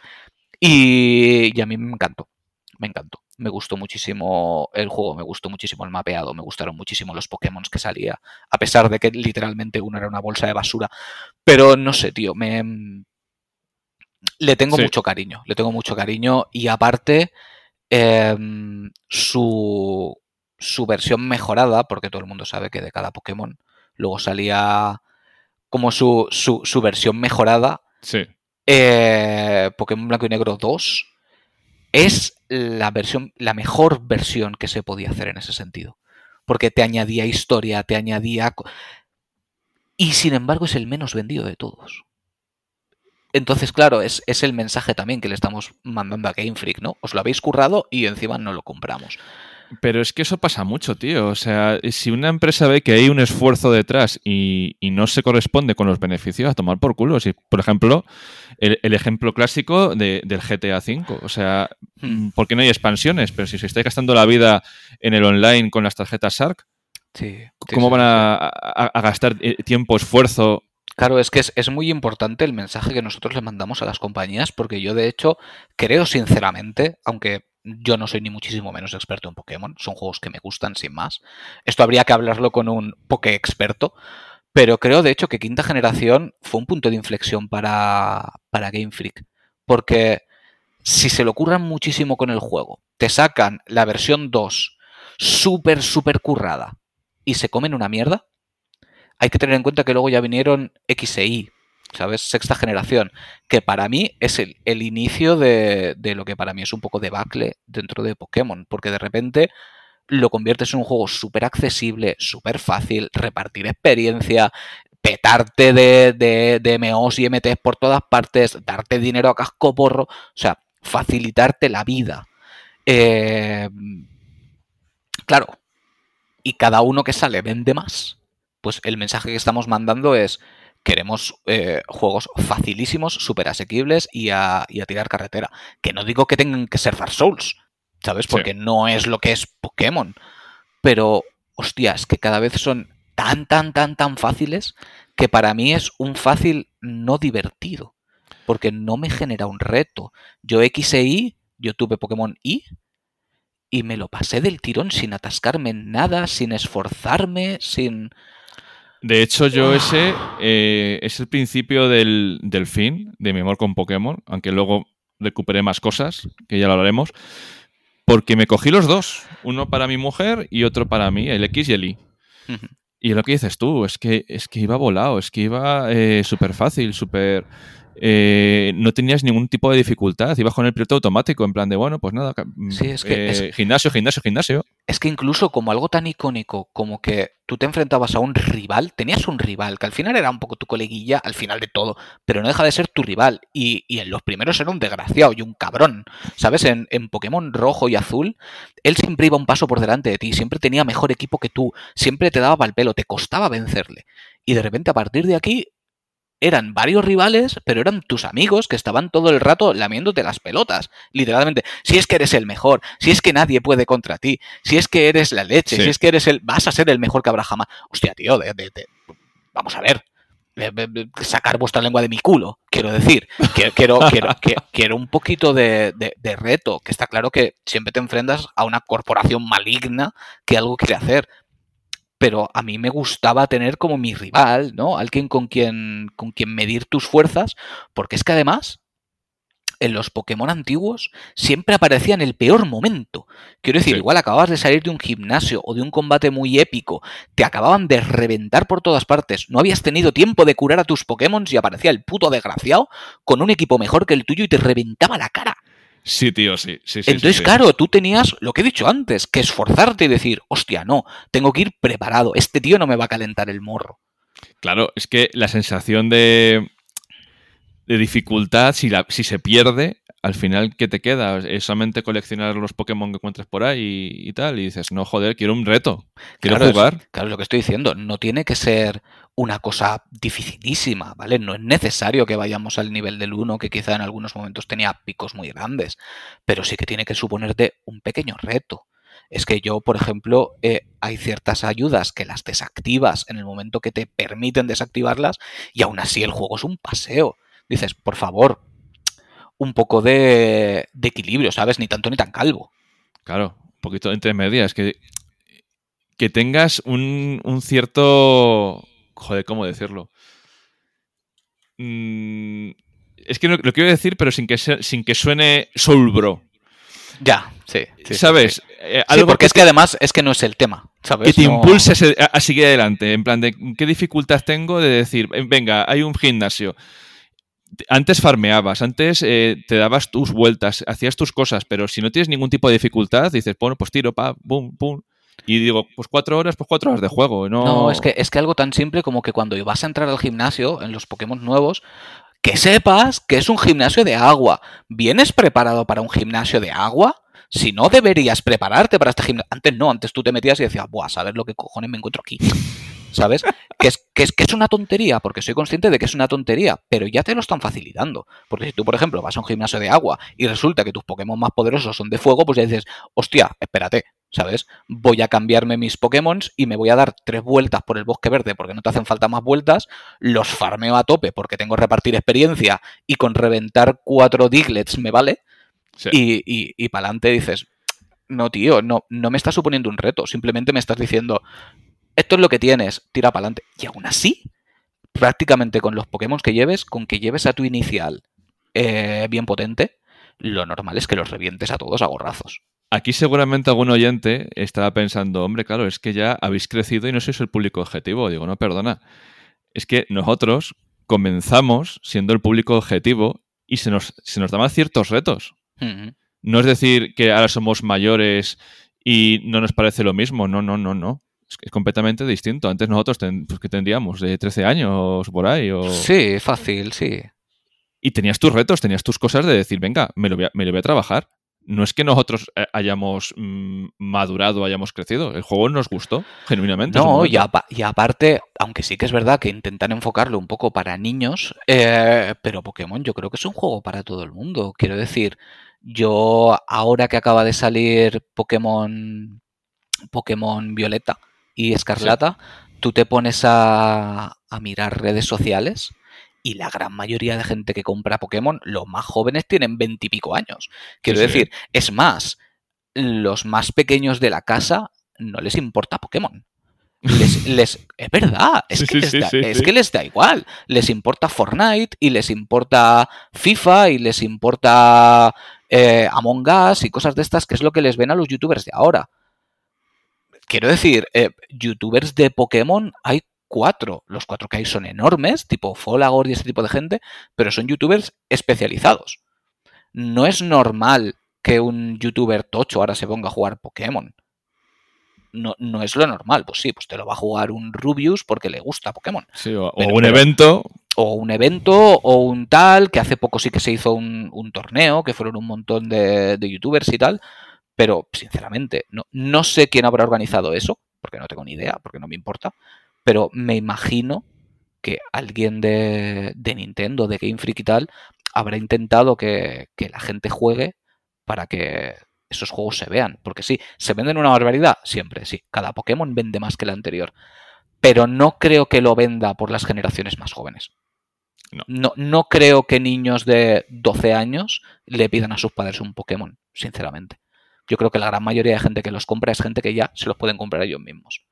Y, a mí me encantó, me encantó. Me gustó muchísimo el juego, me gustó muchísimo el mapeado, me gustaron muchísimo los Pokémon que salía, a pesar de que literalmente uno era una bolsa de basura. Pero no sé, tío, me... Le tengo mucho cariño, le tengo mucho cariño y aparte Em, su, su versión mejorada, porque todo el mundo sabe que de cada Pokémon luego salía como su, su, versión mejorada. Sí. Eh, Pokémon Blanco y Negro 2 es la versión, la mejor versión que se podía hacer en ese sentido. Porque te añadía historia, te añadía. Y sin embargo es el menos vendido de todos. Entonces, claro, es, el mensaje también que le estamos mandando a Game Freak, ¿no? Os lo habéis currado y encima no lo compramos. Pero es que eso pasa mucho, tío. O sea, si una empresa ve que hay un esfuerzo detrás y, no se corresponde con los beneficios, a tomar por culo. Si, por ejemplo, el, ejemplo clásico del GTA V. O sea, hmm. ¿por qué no hay expansiones? Pero si se está gastando la vida en el online con las tarjetas Shark, ¿cómo van a, gastar eh, tiempo, esfuerzo Claro, es que es, muy importante el mensaje que nosotros le mandamos a las compañías, porque yo de hecho creo sinceramente, aunque yo no soy ni muchísimo menos experto en Pokémon, son juegos que me gustan sin más. Esto habría que hablarlo con un Poké experto, pero creo de hecho que quinta generación fue un punto de inflexión para, para Game Freak, porque si se lo ocurran muchísimo con el juego, te sacan la versión 2 súper, súper currada y se comen una mierda, hay que tener en cuenta que luego ya vinieron X e Y, ¿sabes? Sexta generación, que para mí es el, inicio de, lo que para mí es un poco de bacle dentro de Pokémon, porque de repente lo conviertes en un juego súper accesible, súper fácil, repartir experiencia, petarte de, de, de MOs y MTs por todas partes, darte dinero a casco porro, o sea, facilitarte la vida. Eh, claro, y cada uno que sale vende más pues el mensaje que estamos mandando es queremos eh, juegos facilísimos, súper asequibles y a, tirar carretera. Que no digo que tengan que ser Dark Souls, ¿sabes? Porque no es lo que es Pokémon. Pero, hostias, que cada vez son tan, tan, tan, tan fáciles que para mí es un fácil no divertido. Porque no me genera un reto. Yo X e Y, yo tuve Pokémon Y y me lo pasé del tirón sin atascarme en nada, sin esforzarme, sin... De hecho, yo ese eh, es el principio del, fin de mi amor con Pokémon, aunque luego recuperé más cosas, que ya lo hablaremos, porque me cogí los dos, uno para mi mujer y otro para mí, el X y el Y. Y lo que dices tú, es que, es que iba volado, es que iba eh, súper fácil, súper... Eh, no tenías ningún tipo de dificultad, ibas con el piloto automático, en plan de, bueno, pues nada, sí, es que gimnasio, gimnasio, gimnasio. es que incluso como algo tan icónico como que tú te enfrentabas a un rival, tenías un rival que al final era un poco tu coleguilla al final de todo, pero no deja de ser tu rival. Y, en los primeros era un desgraciado y un cabrón. ¿Sabes? En, en, Pokémon rojo y azul, él siempre iba un paso por delante de ti, siempre tenía mejor equipo que tú, siempre te daba el pelo, te costaba vencerle. Y de repente a partir de aquí eran varios rivales, pero eran tus amigos que estaban todo el rato lamiéndote las pelotas. Literalmente, si es que eres el mejor, si es que nadie puede contra ti, si es que eres la leche, si es que eres el. vas a ser el mejor que habrá jamás. Hostia, tío, de, vamos a ver. sacar vuestra lengua de mi culo, quiero decir. Quiero, quiero, quiero, quiero un poquito de, de reto, que está claro que siempre te enfrentas a una corporación maligna que algo quiere hacer pero a mí me gustaba tener como mi rival, ¿no? Alguien con quien, con quien medir tus fuerzas, porque es que además en los Pokémon antiguos siempre aparecía en el peor momento. Quiero decir, igual acababas de salir de un gimnasio o de un combate muy épico, te acababan de reventar por todas partes, no habías tenido tiempo de curar a tus Pokémon y aparecía el puto desgraciado con un equipo mejor que el tuyo y te reventaba la cara. Sí, tío, sí. sí, sí Entonces, claro, tú tenías lo que he dicho antes, que esforzarte y decir, hostia, no, tengo que ir preparado, este tío no me va a calentar el morro. Claro, es que la sensación de, de dificultad, si, la, si se pierde, al final, ¿qué te queda? Es solamente coleccionar los Pokémon que encuentres por ahí y, tal. Y dices, no, joder, quiero un reto. Quiero jugar. claro, lo que estoy diciendo. No tiene que ser una cosa dificilísima, ¿vale? No es necesario que vayamos al nivel del 1, que quizá en algunos momentos tenía picos muy grandes. Pero sí que tiene que suponerte un pequeño reto. Es que yo, por ejemplo, eh, hay ciertas ayudas que las desactivas en el momento que te permiten desactivarlas y aún así el juego es un paseo. Dices, por favor, un poco de, equilibrio, ¿sabes? Ni tanto ni tan calvo. Claro, un poquito entre medias. Que, que tengas un, un cierto. Joder, ¿cómo decirlo? Mm, es que lo, quiero decir, pero sin que, sin que suene Soul Bro. Ya, sí. ¿Sabes? Eh, algo porque es que además es que no es el tema. ¿sabes? Que te impulse a, seguir adelante. En plan, de qué dificultad tengo de decir, venga, hay un gimnasio antes farmeabas, antes eh, te dabas tus vueltas, hacías tus cosas, pero si no tienes ningún tipo de dificultad, dices, bueno, pues tiro, pa, boom, pum. Y digo, pues cuatro horas, pues cuatro horas de juego. No, no es, que, es que algo tan simple como que cuando vas a entrar al gimnasio, en los Pokémon nuevos, que sepas que es un gimnasio de agua. ¿Vienes preparado para un gimnasio de agua? Si no, deberías prepararte para este gimnasio. Antes no, antes tú te metías y decías, buah, a ver lo que cojones me encuentro aquí. ¿Sabes? Que es, que, es, que es una tontería, porque soy consciente de que es una tontería, pero ya te lo están facilitando. Porque si tú, por ejemplo, vas a un gimnasio de agua y resulta que tus Pokémon más poderosos son de fuego, pues ya dices, hostia, espérate, ¿sabes? Voy a cambiarme mis Pokémon y me voy a dar tres vueltas por el bosque verde porque no te hacen falta más vueltas, los farmeo a tope porque tengo que repartir experiencia y con reventar cuatro Diglets me vale. Y, y, y para adelante dices, no, tío, no, no me estás suponiendo un reto, simplemente me estás diciendo, esto es lo que tienes, tira para adelante. Y aún así, prácticamente con los Pokémon que lleves, con que lleves a tu inicial eh, bien potente, lo normal es que los revientes a todos a gorrazos. Aquí seguramente algún oyente estará pensando, hombre, claro, es que ya habéis crecido y no sois el público objetivo. Digo, no, perdona. Es que nosotros comenzamos siendo el público objetivo y se nos, se nos daban ciertos retos. No es decir que ahora somos mayores y no nos parece lo mismo. No, no, no, no es completamente distinto. Antes nosotros pues, que tendríamos de 13 años por ahí. O... Sí, fácil, sí. Y tenías tus retos, tenías tus cosas de decir, venga, me lo voy a, me lo voy a trabajar. No es que nosotros eh, hayamos mm, madurado, hayamos crecido. El juego nos gustó, genuinamente. No, y, aparte, aunque sí que es verdad que intentan enfocarlo un poco para niños, eh, pero Pokémon yo creo que es un juego para todo el mundo. Quiero decir, yo ahora que acaba de salir Pokémon, Pokémon Violeta, y Escarlata, tú te pones a, mirar redes sociales y la gran mayoría de gente que compra Pokémon, los más jóvenes tienen veintipico años. Quiero decir, es más, los más pequeños de la casa no les importa Pokémon. Les, es verdad, es, que les da, es, que les da, igual. Les importa Fortnite y les importa FIFA y les importa eh, Among Us y cosas de estas, que es lo que les ven a los youtubers de ahora quiero decir, eh, youtubers de Pokémon hay cuatro. Los cuatro que hay son enormes, tipo Folagor y ese tipo de gente, pero son youtubers especializados. No es normal que un youtuber tocho ahora se ponga a jugar Pokémon. no, no es lo normal. Pues sí, pues te lo va a jugar un Rubius porque le gusta Pokémon. Sí, o, un evento. O un evento, o un tal, que hace poco sí que se hizo un, torneo, que fueron un montón de, youtubers y tal. Pero, sinceramente, no, no sé quién habrá organizado eso, porque no tengo ni idea, porque no me importa. Pero me imagino que alguien de, de Nintendo, de Game Freak y tal, habrá intentado que, que la gente juegue para que esos juegos se vean. Porque sí, ¿se venden una barbaridad? Siempre, sí. Cada Pokémon vende más que el anterior. Pero no creo que lo venda por las generaciones más jóvenes. No. no. creo que niños de 12 años le pidan a sus padres un Pokémon, sinceramente. Yo creo que la gran mayoría de gente que los compra es gente que ya se los pueden comprar ellos mismos.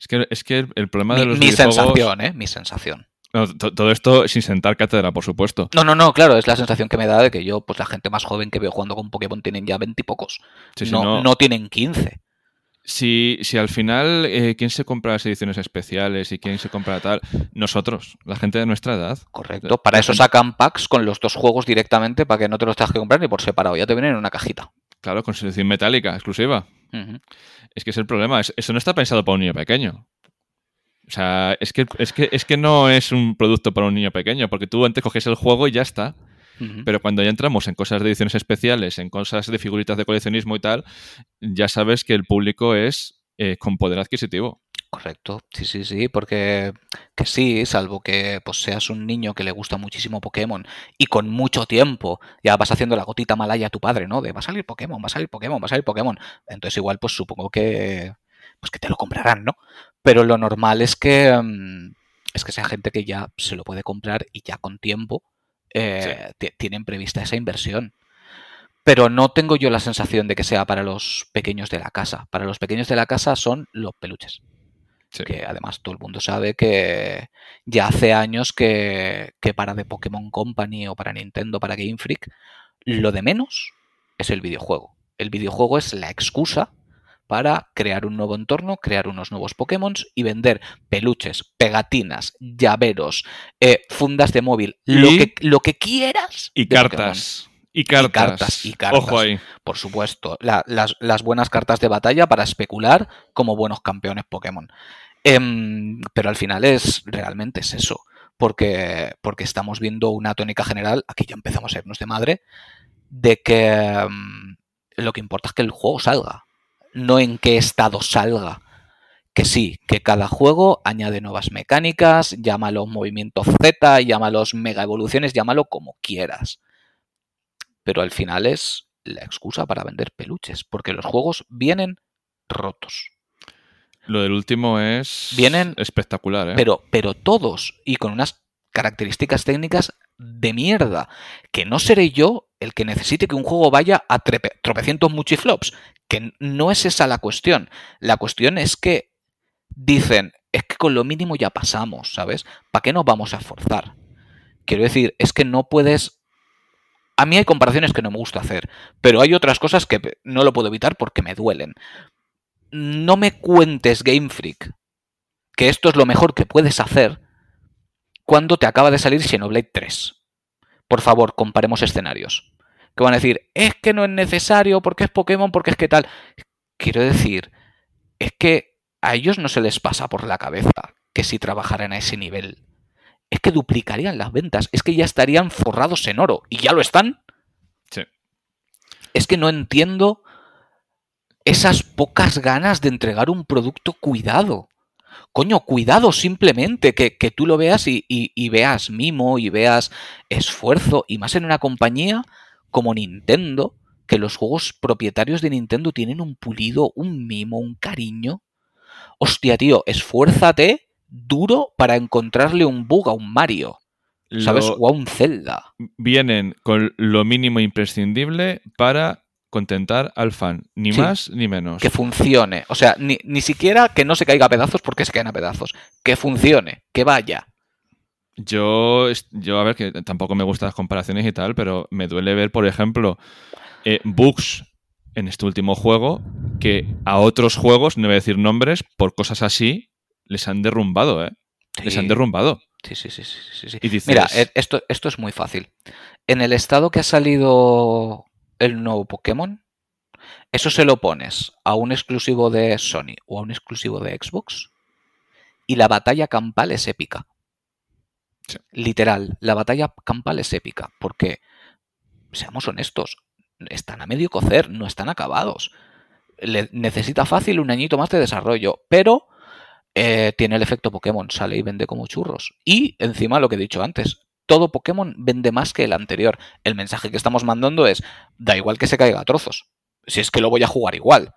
Es que, es que el problema de los Mi sensación, ¿eh? Mi sensación todo esto sin sentar cátedra, por supuesto. No, no, no, claro, es la sensación que me da de que yo, pues la gente más joven que veo jugando con Pokémon tienen ya veintipocos. no, no, tienen 15. Si, si al final, eh, ¿quién se compra las ediciones especiales y quién se compra tal? Nosotros, la gente de nuestra edad. Correcto. Para eso sacan packs con los dos juegos directamente para que no te los tengas que comprar ni por separado. Ya te vienen en una cajita. Claro, con selección metálica, exclusiva. Es que es el problema. Eso no está pensado para un niño pequeño. O sea, es que, es, que, es que no es un producto para un niño pequeño, porque tú antes coges el juego y ya está. Pero cuando ya entramos en cosas de ediciones especiales, en cosas de figuritas de coleccionismo y tal, ya sabes que el público es eh, con poder adquisitivo. Correcto, sí, sí, sí, porque que sí, salvo que pues, seas un niño que le gusta muchísimo Pokémon y con mucho tiempo ya vas haciendo la gotita malaya a tu padre, ¿no? De va a salir Pokémon, va a salir Pokémon, va a salir Pokémon. Entonces igual pues supongo que pues que te lo comprarán, ¿no? Pero lo normal es que, mm, es que sea gente que ya se lo puede comprar y ya con tiempo eh, tienen prevista esa inversión. Pero no tengo yo la sensación de que sea para los pequeños de la casa. Para los pequeños de la casa son los peluches. Que además todo el mundo sabe que ya hace años que, que para The Pokémon Company o para Nintendo, para Game Freak, lo de menos es el videojuego. El videojuego es la excusa para crear un nuevo entorno, crear unos nuevos Pokémon y vender peluches, pegatinas, llaveros, eh, fundas de móvil, lo, que, lo que quieras. Y cartas. Y cartas. y cartas. Ojo ahí. Por supuesto. las, buenas cartas de batalla para especular como buenos campeones Pokémon. Em, pero al final es realmente es eso. Porque, porque estamos viendo una tónica general, aquí ya empezamos a irnos de madre, de que em, lo que importa es que el juego salga no en qué estado salga. Que sí, que cada juego añade nuevas mecánicas, llámalo movimientos Z, llámalos mega evoluciones, llámalo como quieras. Pero al final es la excusa para vender peluches, porque los juegos vienen rotos. Lo del último es vienen, espectacular, ¿eh? Pero, pero todos, y con unas características técnicas de mierda, que no seré yo el que necesite que un juego vaya a tropecientos muchiflops, que no es esa la cuestión. La cuestión es que dicen, es que con lo mínimo ya pasamos, ¿sabes? ¿Para qué nos vamos a esforzar? Quiero decir, es que no puedes... A mí hay comparaciones que no me gusta hacer, pero hay otras cosas que no lo puedo evitar porque me duelen. No me cuentes Game Freak que esto es lo mejor que puedes hacer cuando te acaba de salir Xenoblade 3. Por favor, comparemos escenarios que van a decir, es que no es necesario porque es Pokémon, porque es que tal. Quiero decir, es que a ellos no se les pasa por la cabeza que si trabajaran a ese nivel, es que duplicarían las ventas, es que ya estarían forrados en oro, y ya lo están. Sí. Es que no entiendo esas pocas ganas de entregar un producto cuidado. Coño, cuidado simplemente, que, tú lo veas y, y, veas mimo y veas esfuerzo, y más en una compañía como Nintendo, que los juegos propietarios de Nintendo tienen un pulido, un mimo, un cariño. Hostia, tío, esfuérzate duro para encontrarle un bug a un Mario. ¿Sabes? o a un Zelda. Vienen con lo mínimo imprescindible para contentar al fan. Ni más ni menos. Que funcione. O sea, ni, ni, siquiera que no se caiga a pedazos porque se caen a pedazos. Que funcione, que vaya. Yo, yo, a ver, que tampoco me gustan las comparaciones y tal, pero me duele ver, por ejemplo, eh, bugs en este último juego que a otros juegos, no voy a decir nombres, por cosas así, les han derrumbado, ¿eh? Les han derrumbado. Sí, sí, sí, sí, sí. Mira, eh, esto, esto es muy fácil. En el estado que ha salido el nuevo Pokémon, Eso se lo pones a un exclusivo de Sony o a un exclusivo de Xbox y la batalla campal es épica. Literal, la batalla campal es épica porque, seamos honestos, están a medio cocer, no están acabados. Le necesita fácil un añito más de desarrollo, pero eh, tiene el efecto Pokémon, sale y vende como churros. Y encima lo que he dicho antes, todo Pokémon vende más que el anterior. El mensaje que estamos mandando es, da igual que se caiga a trozos, si es que lo voy a jugar igual.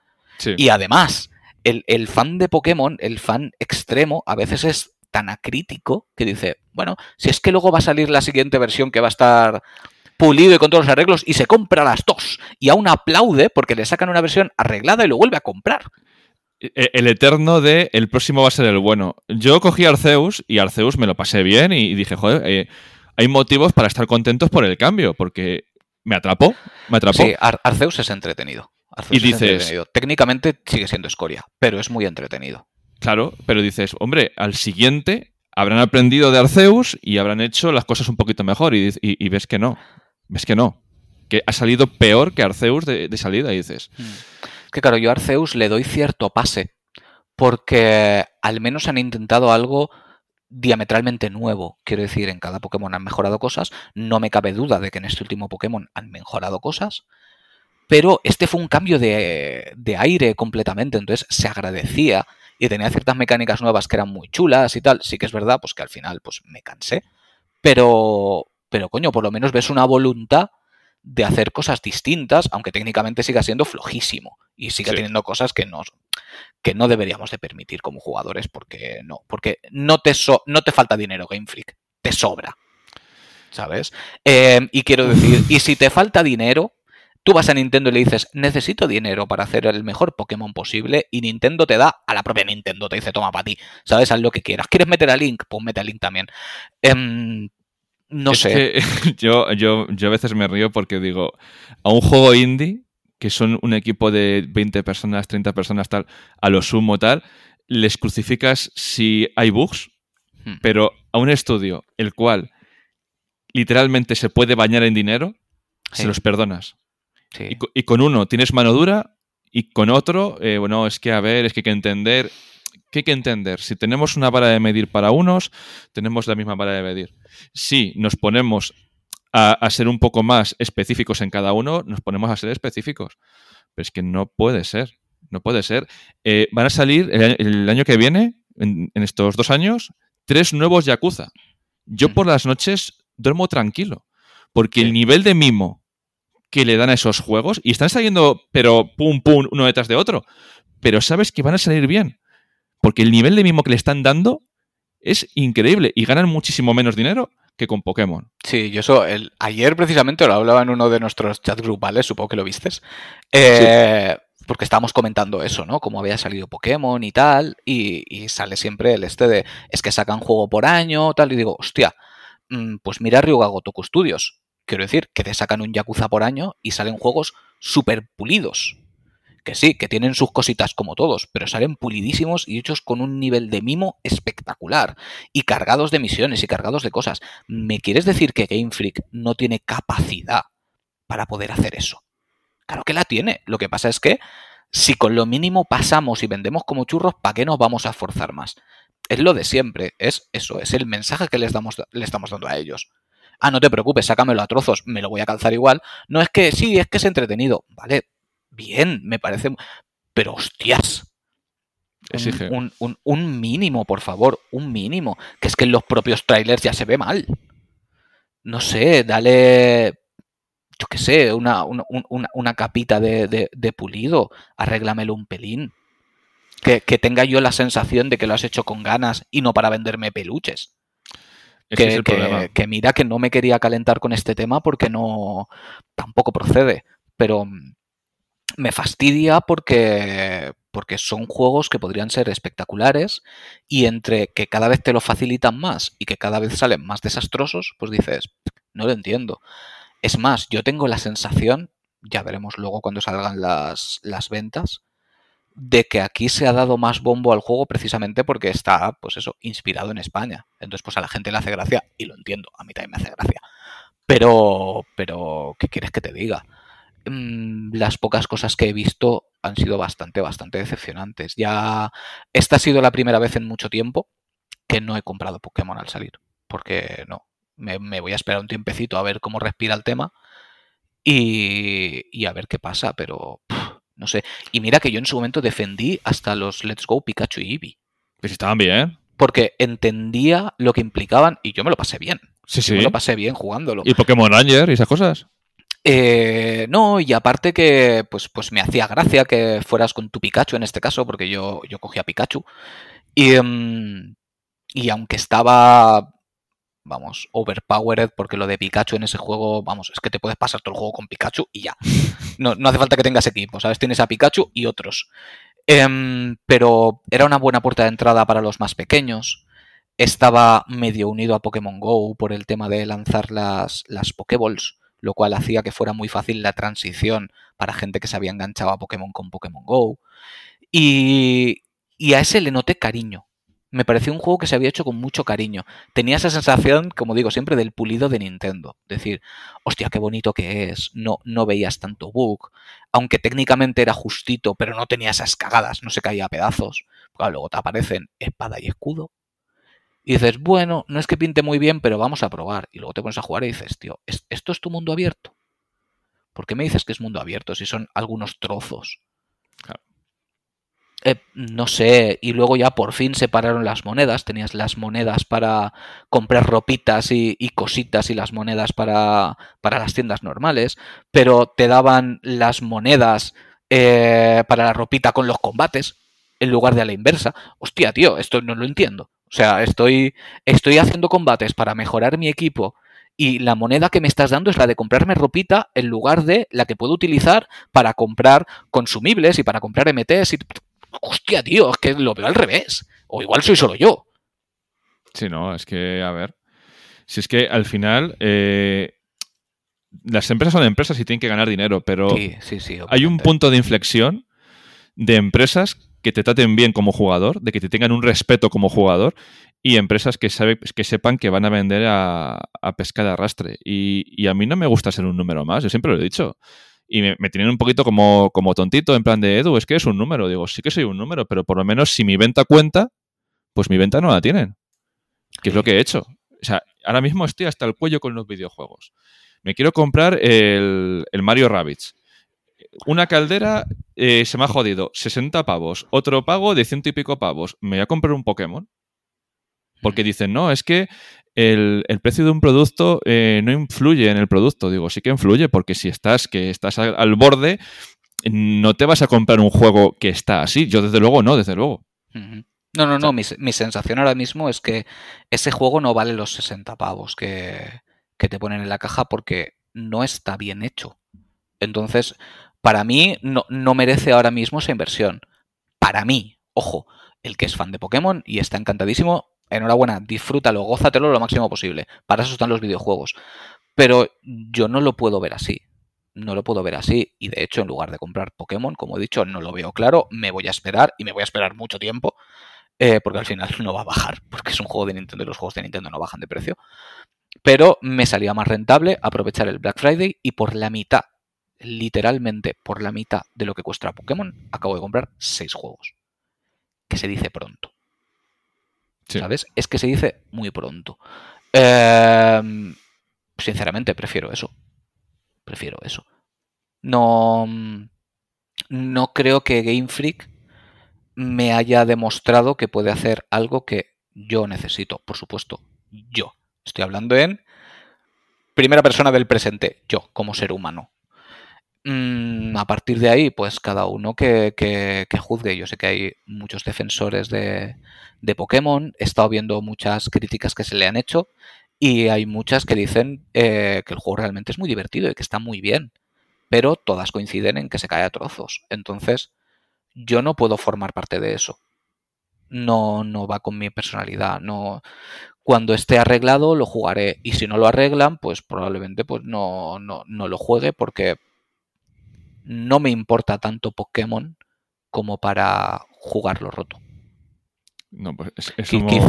Y además, el, el, fan de Pokémon, el fan extremo, a veces es tan acrítico que dice, bueno, si es que luego va a salir la siguiente versión que va a estar pulido y con todos los arreglos y se compra las dos y aún aplaude porque le sacan una versión arreglada y lo vuelve a comprar. E, el eterno de el próximo va a ser el bueno. Yo cogí Arceus y Arceus me lo pasé bien y dije, joder, eh, hay motivos para estar contentos por el cambio, porque me atrapó, me atrapó. Sí, Arceus es entretenido. y dices, técnicamente sigue siendo escoria, pero es muy entretenido. Claro, pero dices, hombre, al siguiente habrán aprendido de Arceus y habrán hecho las cosas un poquito mejor y ves que no. Es que no. Que ha salido peor que Arceus de, salida, dices. Mm. Que claro, yo a Arceus le doy cierto pase. Porque al menos han intentado algo diametralmente nuevo. Quiero decir, en cada Pokémon han mejorado cosas. No me cabe duda de que en este último Pokémon han mejorado cosas. Pero este fue un cambio de, de aire completamente. Entonces se agradecía y tenía ciertas mecánicas nuevas que eran muy chulas y tal. Sí que es verdad, pues que al final pues me cansé. Pero, pero coño, por lo menos ves una voluntad de hacer cosas distintas, aunque técnicamente siga siendo flojísimo y siga teniendo cosas que, nos, que no deberíamos de permitir como jugadores porque no, porque no te, no te falta dinero Game Freak, te sobra, ¿sabes? Em, y quiero decir, y si te falta dinero, tú vas a Nintendo y le dices, necesito dinero para hacer el mejor Pokémon posible y Nintendo te da, a la propia Nintendo te dice, toma para ti, ¿sabes? Haz lo que quieras. ¿Quieres meter a Link? Pues mete a Link también. Eh, no sé. yo, yo, yo a veces me río porque digo, a un juego indie, que son un equipo de 20 personas, 30 personas, tal, a lo sumo tal, les crucificas si hay bugs, hmm. pero a un estudio, el cual literalmente se puede bañar en dinero, se los perdonas. Y, con uno tienes mano dura y con otro, eh, bueno, es que a ver, es que hay que entender. ¿Qué hay que entender? Si tenemos una vara de medir para unos, tenemos la misma vara de medir. Si nos ponemos a, ser un poco más específicos en cada uno, nos ponemos a ser específicos. Pero es que no puede ser. No puede ser. Eh, van a salir el, año que viene, en, estos dos años, tres nuevos Yakuza. Yo mm. por las noches duermo tranquilo. Porque el nivel de mimo que le dan a esos juegos, y están saliendo, pero pum, pum, uno detrás de otro. Pero sabes que van a salir bien. Porque el nivel de mimo que le están dando es increíble y ganan muchísimo menos dinero que con Pokémon. Sí, yo eso, el, ayer precisamente lo hablaba en uno de nuestros chats grupales, supongo que lo vistes, eh, porque estábamos comentando eso, ¿no? Cómo había salido Pokémon y tal, y, sale siempre el este de, es que sacan juego por año, tal, y digo, hostia, mm, pues mira Ryuga Gotoku Studios, quiero decir, que te sacan un Yakuza por año y salen juegos súper pulidos que sí, que tienen sus cositas como todos, pero salen pulidísimos y hechos con un nivel de mimo espectacular y cargados de misiones y cargados de cosas. ¿Me quieres decir que Game Freak no tiene capacidad para poder hacer eso? Claro que la tiene. Lo que pasa es que si con lo mínimo pasamos y vendemos como churros, ¿para qué nos vamos a esforzar más? Es lo de siempre, es eso, es el mensaje que les, damos, le estamos dando a ellos. Ah, no te preocupes, sácamelo a trozos, me lo voy a calzar igual. No es que sí, es que es entretenido. Vale, bien, me parece. Pero hostias. Un, un, mínimo, por favor, un mínimo. Que es que en los propios trailers ya se ve mal. No sé, dale. Yo qué sé, una, una, capita de, de, pulido. Arréglamelo un pelín. Que, tenga yo la sensación de que lo has hecho con ganas y no para venderme peluches. Que, que, mira que no me quería calentar con este tema porque no tampoco procede. Pero me fastidia porque, porque son juegos que podrían ser espectaculares y entre que cada vez te lo facilitan más y que cada vez salen más desastrosos, pues dices, no lo entiendo. Es más, yo tengo la sensación, ya veremos luego cuando salgan las, las ventas, de que aquí se ha dado más bombo al juego precisamente porque está, pues eso, inspirado en España. Entonces, pues a la gente le hace gracia y lo entiendo, a mí también me hace gracia. Pero, pero, ¿qué quieres que te diga? Mm, las pocas cosas que he visto han sido bastante, bastante decepcionantes. Ya esta ha sido la primera vez en mucho tiempo que no he comprado Pokémon al salir, porque no, me, voy a esperar un tiempecito a ver cómo respira el tema y, a ver qué pasa, pero no sé. Y mira que yo en su momento defendí hasta los Let's Go Pikachu y Eevee. Pues estaban bien. Porque entendía lo que implicaban y yo me lo pasé bien. Sí, sí. me lo pasé bien jugándolo. ¿Y Pokémon Ranger y esas cosas? Eh, no, y aparte que pues, pues me hacía gracia que fueras con tu Pikachu en este caso, porque yo, yo cogía Pikachu. Y, em, y aunque estaba vamos, overpowered, porque lo de Pikachu en ese juego, vamos, es que te puedes pasar todo el juego con Pikachu y ya. No, no hace falta que tengas equipo, ¿sabes? Tienes a Pikachu y otros. Em, pero era una buena puerta de entrada para los más pequeños. Estaba medio unido a Pokémon Go por el tema de lanzar las, las lo cual hacía que fuera muy fácil la transición para gente que se había enganchado a Pokémon con Pokémon Go. Y, a ese le noté cariño me pareció un juego que se había hecho con mucho cariño. Tenía esa sensación, como digo siempre, del pulido de Nintendo. Decir, hostia, qué bonito que es, no, no veías tanto bug, aunque técnicamente era justito, pero no tenía esas cagadas, no se caía a pedazos. luego te aparecen espada y escudo. Y dices, bueno, no es que pinte muy bien, pero vamos a probar. Y luego te pones a jugar y dices, tío, ¿esto es tu mundo abierto? ¿Por qué me dices que es mundo abierto si son algunos trozos? Eh, no sé, y luego ya por fin separaron las monedas, tenías las monedas para comprar ropitas y, cositas y las monedas para, para, las tiendas normales, pero te daban las monedas eh, para la ropita con los combates en lugar de a la inversa. Hostia, tío, esto no lo entiendo. O sea, estoy, estoy haciendo combates para mejorar mi equipo y la moneda que me estás dando es la de comprarme ropita en lugar de la que puedo utilizar para comprar consumibles y para comprar MTs y hostia, tío, es que lo veo al revés. O igual soy solo yo. Sí, no, es que, a ver. Si es que al final. Eh, las empresas son empresas y tienen que ganar dinero, pero hay un punto de inflexión de empresas que te traten bien como jugador, de que te tengan un respeto como jugador, y empresas que, sabe, que sepan que van a vender a, pesca de arrastre. Y, a mí no me gusta ser un número más, yo siempre lo he dicho y me, tienen un poquito como, como tontito, en plan de Edu, es que es un número. Digo, sí que soy un número, pero por lo menos si mi venta cuenta, pues mi venta no la tienen. Que es lo que he hecho. O sea, ahora mismo estoy hasta el cuello con los videojuegos. Me quiero comprar el, Mario Rabbids. Una caldera eh, se me ha jodido 60 pavos. Otro pago de ciento y pico pavos. Me voy a comprar un Pokémon. Porque dicen, no, es que el, precio de un producto eh, no influye en el producto. Digo, sí que influye, porque si estás, que estás al, borde, no te vas a comprar un juego que está así. Yo desde luego no, desde luego. No, no, no. Mi, sensación ahora mismo es que ese juego no vale los 60 pavos que, que te ponen en la caja porque no está bien hecho. Entonces, para mí no, no merece ahora mismo esa inversión. Para mí, ojo, el que es fan de Pokémon y está encantadísimo, enhorabuena, disfrútalo, gózatelo lo máximo posible. Para eso están los videojuegos. Pero yo no lo puedo ver así. No lo puedo ver así. Y de hecho, en lugar de comprar Pokémon, como he dicho, no lo veo claro. Me voy a esperar y me voy a esperar mucho tiempo. Eh, porque al final no va a bajar. Porque es un juego de Nintendo y los juegos de Nintendo no bajan de precio. Pero me salía más rentable aprovechar el Black Friday y por la mitad, literalmente por la mitad de lo que cuesta Pokémon, acabo de comprar seis juegos. Que se dice pronto. ¿Sabes? Es que se dice muy pronto. Em, sinceramente, prefiero eso. Prefiero eso. No. No creo que Game Freak me haya demostrado que puede hacer algo que yo necesito. Por supuesto, yo. Estoy hablando en primera persona del presente, yo, como ser humano. Mm, a partir de ahí, pues cada uno que, juzgue. Yo sé que hay muchos defensores de, Pokémon, he estado viendo muchas críticas que se le han hecho y hay muchas que dicen eh, que el juego realmente es muy divertido y que está muy bien, pero todas coinciden en que se cae a trozos. Entonces, yo no puedo formar parte de eso. No, no va con mi personalidad. No, cuando esté arreglado lo jugaré y si no lo arreglan, pues probablemente pues no, no, no lo juegue porque no me importa tanto Pokémon como para jugarlo roto. No, pues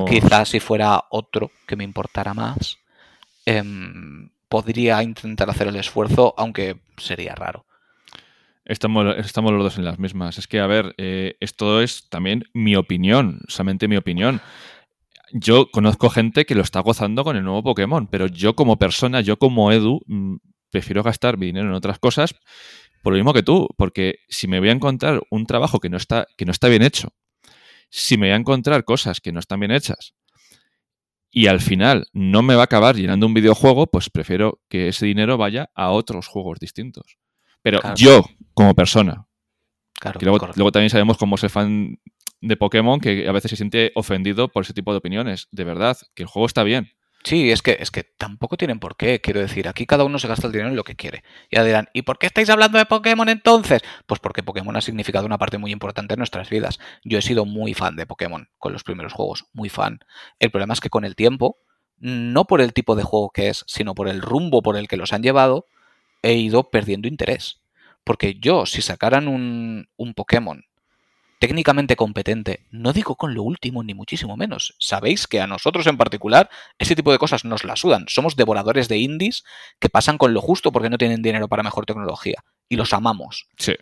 Quizás si fuera otro que me importara más, em, podría intentar hacer el esfuerzo, aunque sería raro. Estamos, estamos los dos en las mismas. Es que, a ver, eh, esto es también mi opinión, solamente mi opinión. Yo conozco gente que lo está gozando con el nuevo Pokémon, pero yo como persona, yo como Edu, mm, prefiero gastar mi dinero en otras cosas por lo mismo que tú, porque si me voy a encontrar un trabajo que no está, que no está bien hecho, si me voy a encontrar cosas que no están bien hechas y al final no me va a acabar llenando un videojuego, pues prefiero que ese dinero vaya a otros juegos distintos. Pero yo, como persona, claro, luego, luego, también sabemos cómo es el fan de Pokémon que a veces se siente ofendido por ese tipo de opiniones. De verdad, que el juego está bien. Sí, es que, es que tampoco tienen por qué. Quiero decir, aquí cada uno se gasta el dinero en lo que quiere. Ya dirán, ¿y por qué estáis hablando de Pokémon entonces? Pues porque Pokémon ha significado una parte muy importante en nuestras vidas. Yo he sido muy fan de Pokémon con los primeros juegos, muy fan. El problema es que con el tiempo, no por el tipo de juego que es, sino por el rumbo por el que los han llevado, he ido perdiendo interés. Porque yo, si sacaran un, un Pokémon técnicamente competente, no digo con lo último ni muchísimo menos. Sabéis que a nosotros en particular ese tipo de cosas nos la sudan. Somos devoradores de indies que pasan con lo justo porque no tienen dinero para mejor tecnología. Y los amamos. Sí.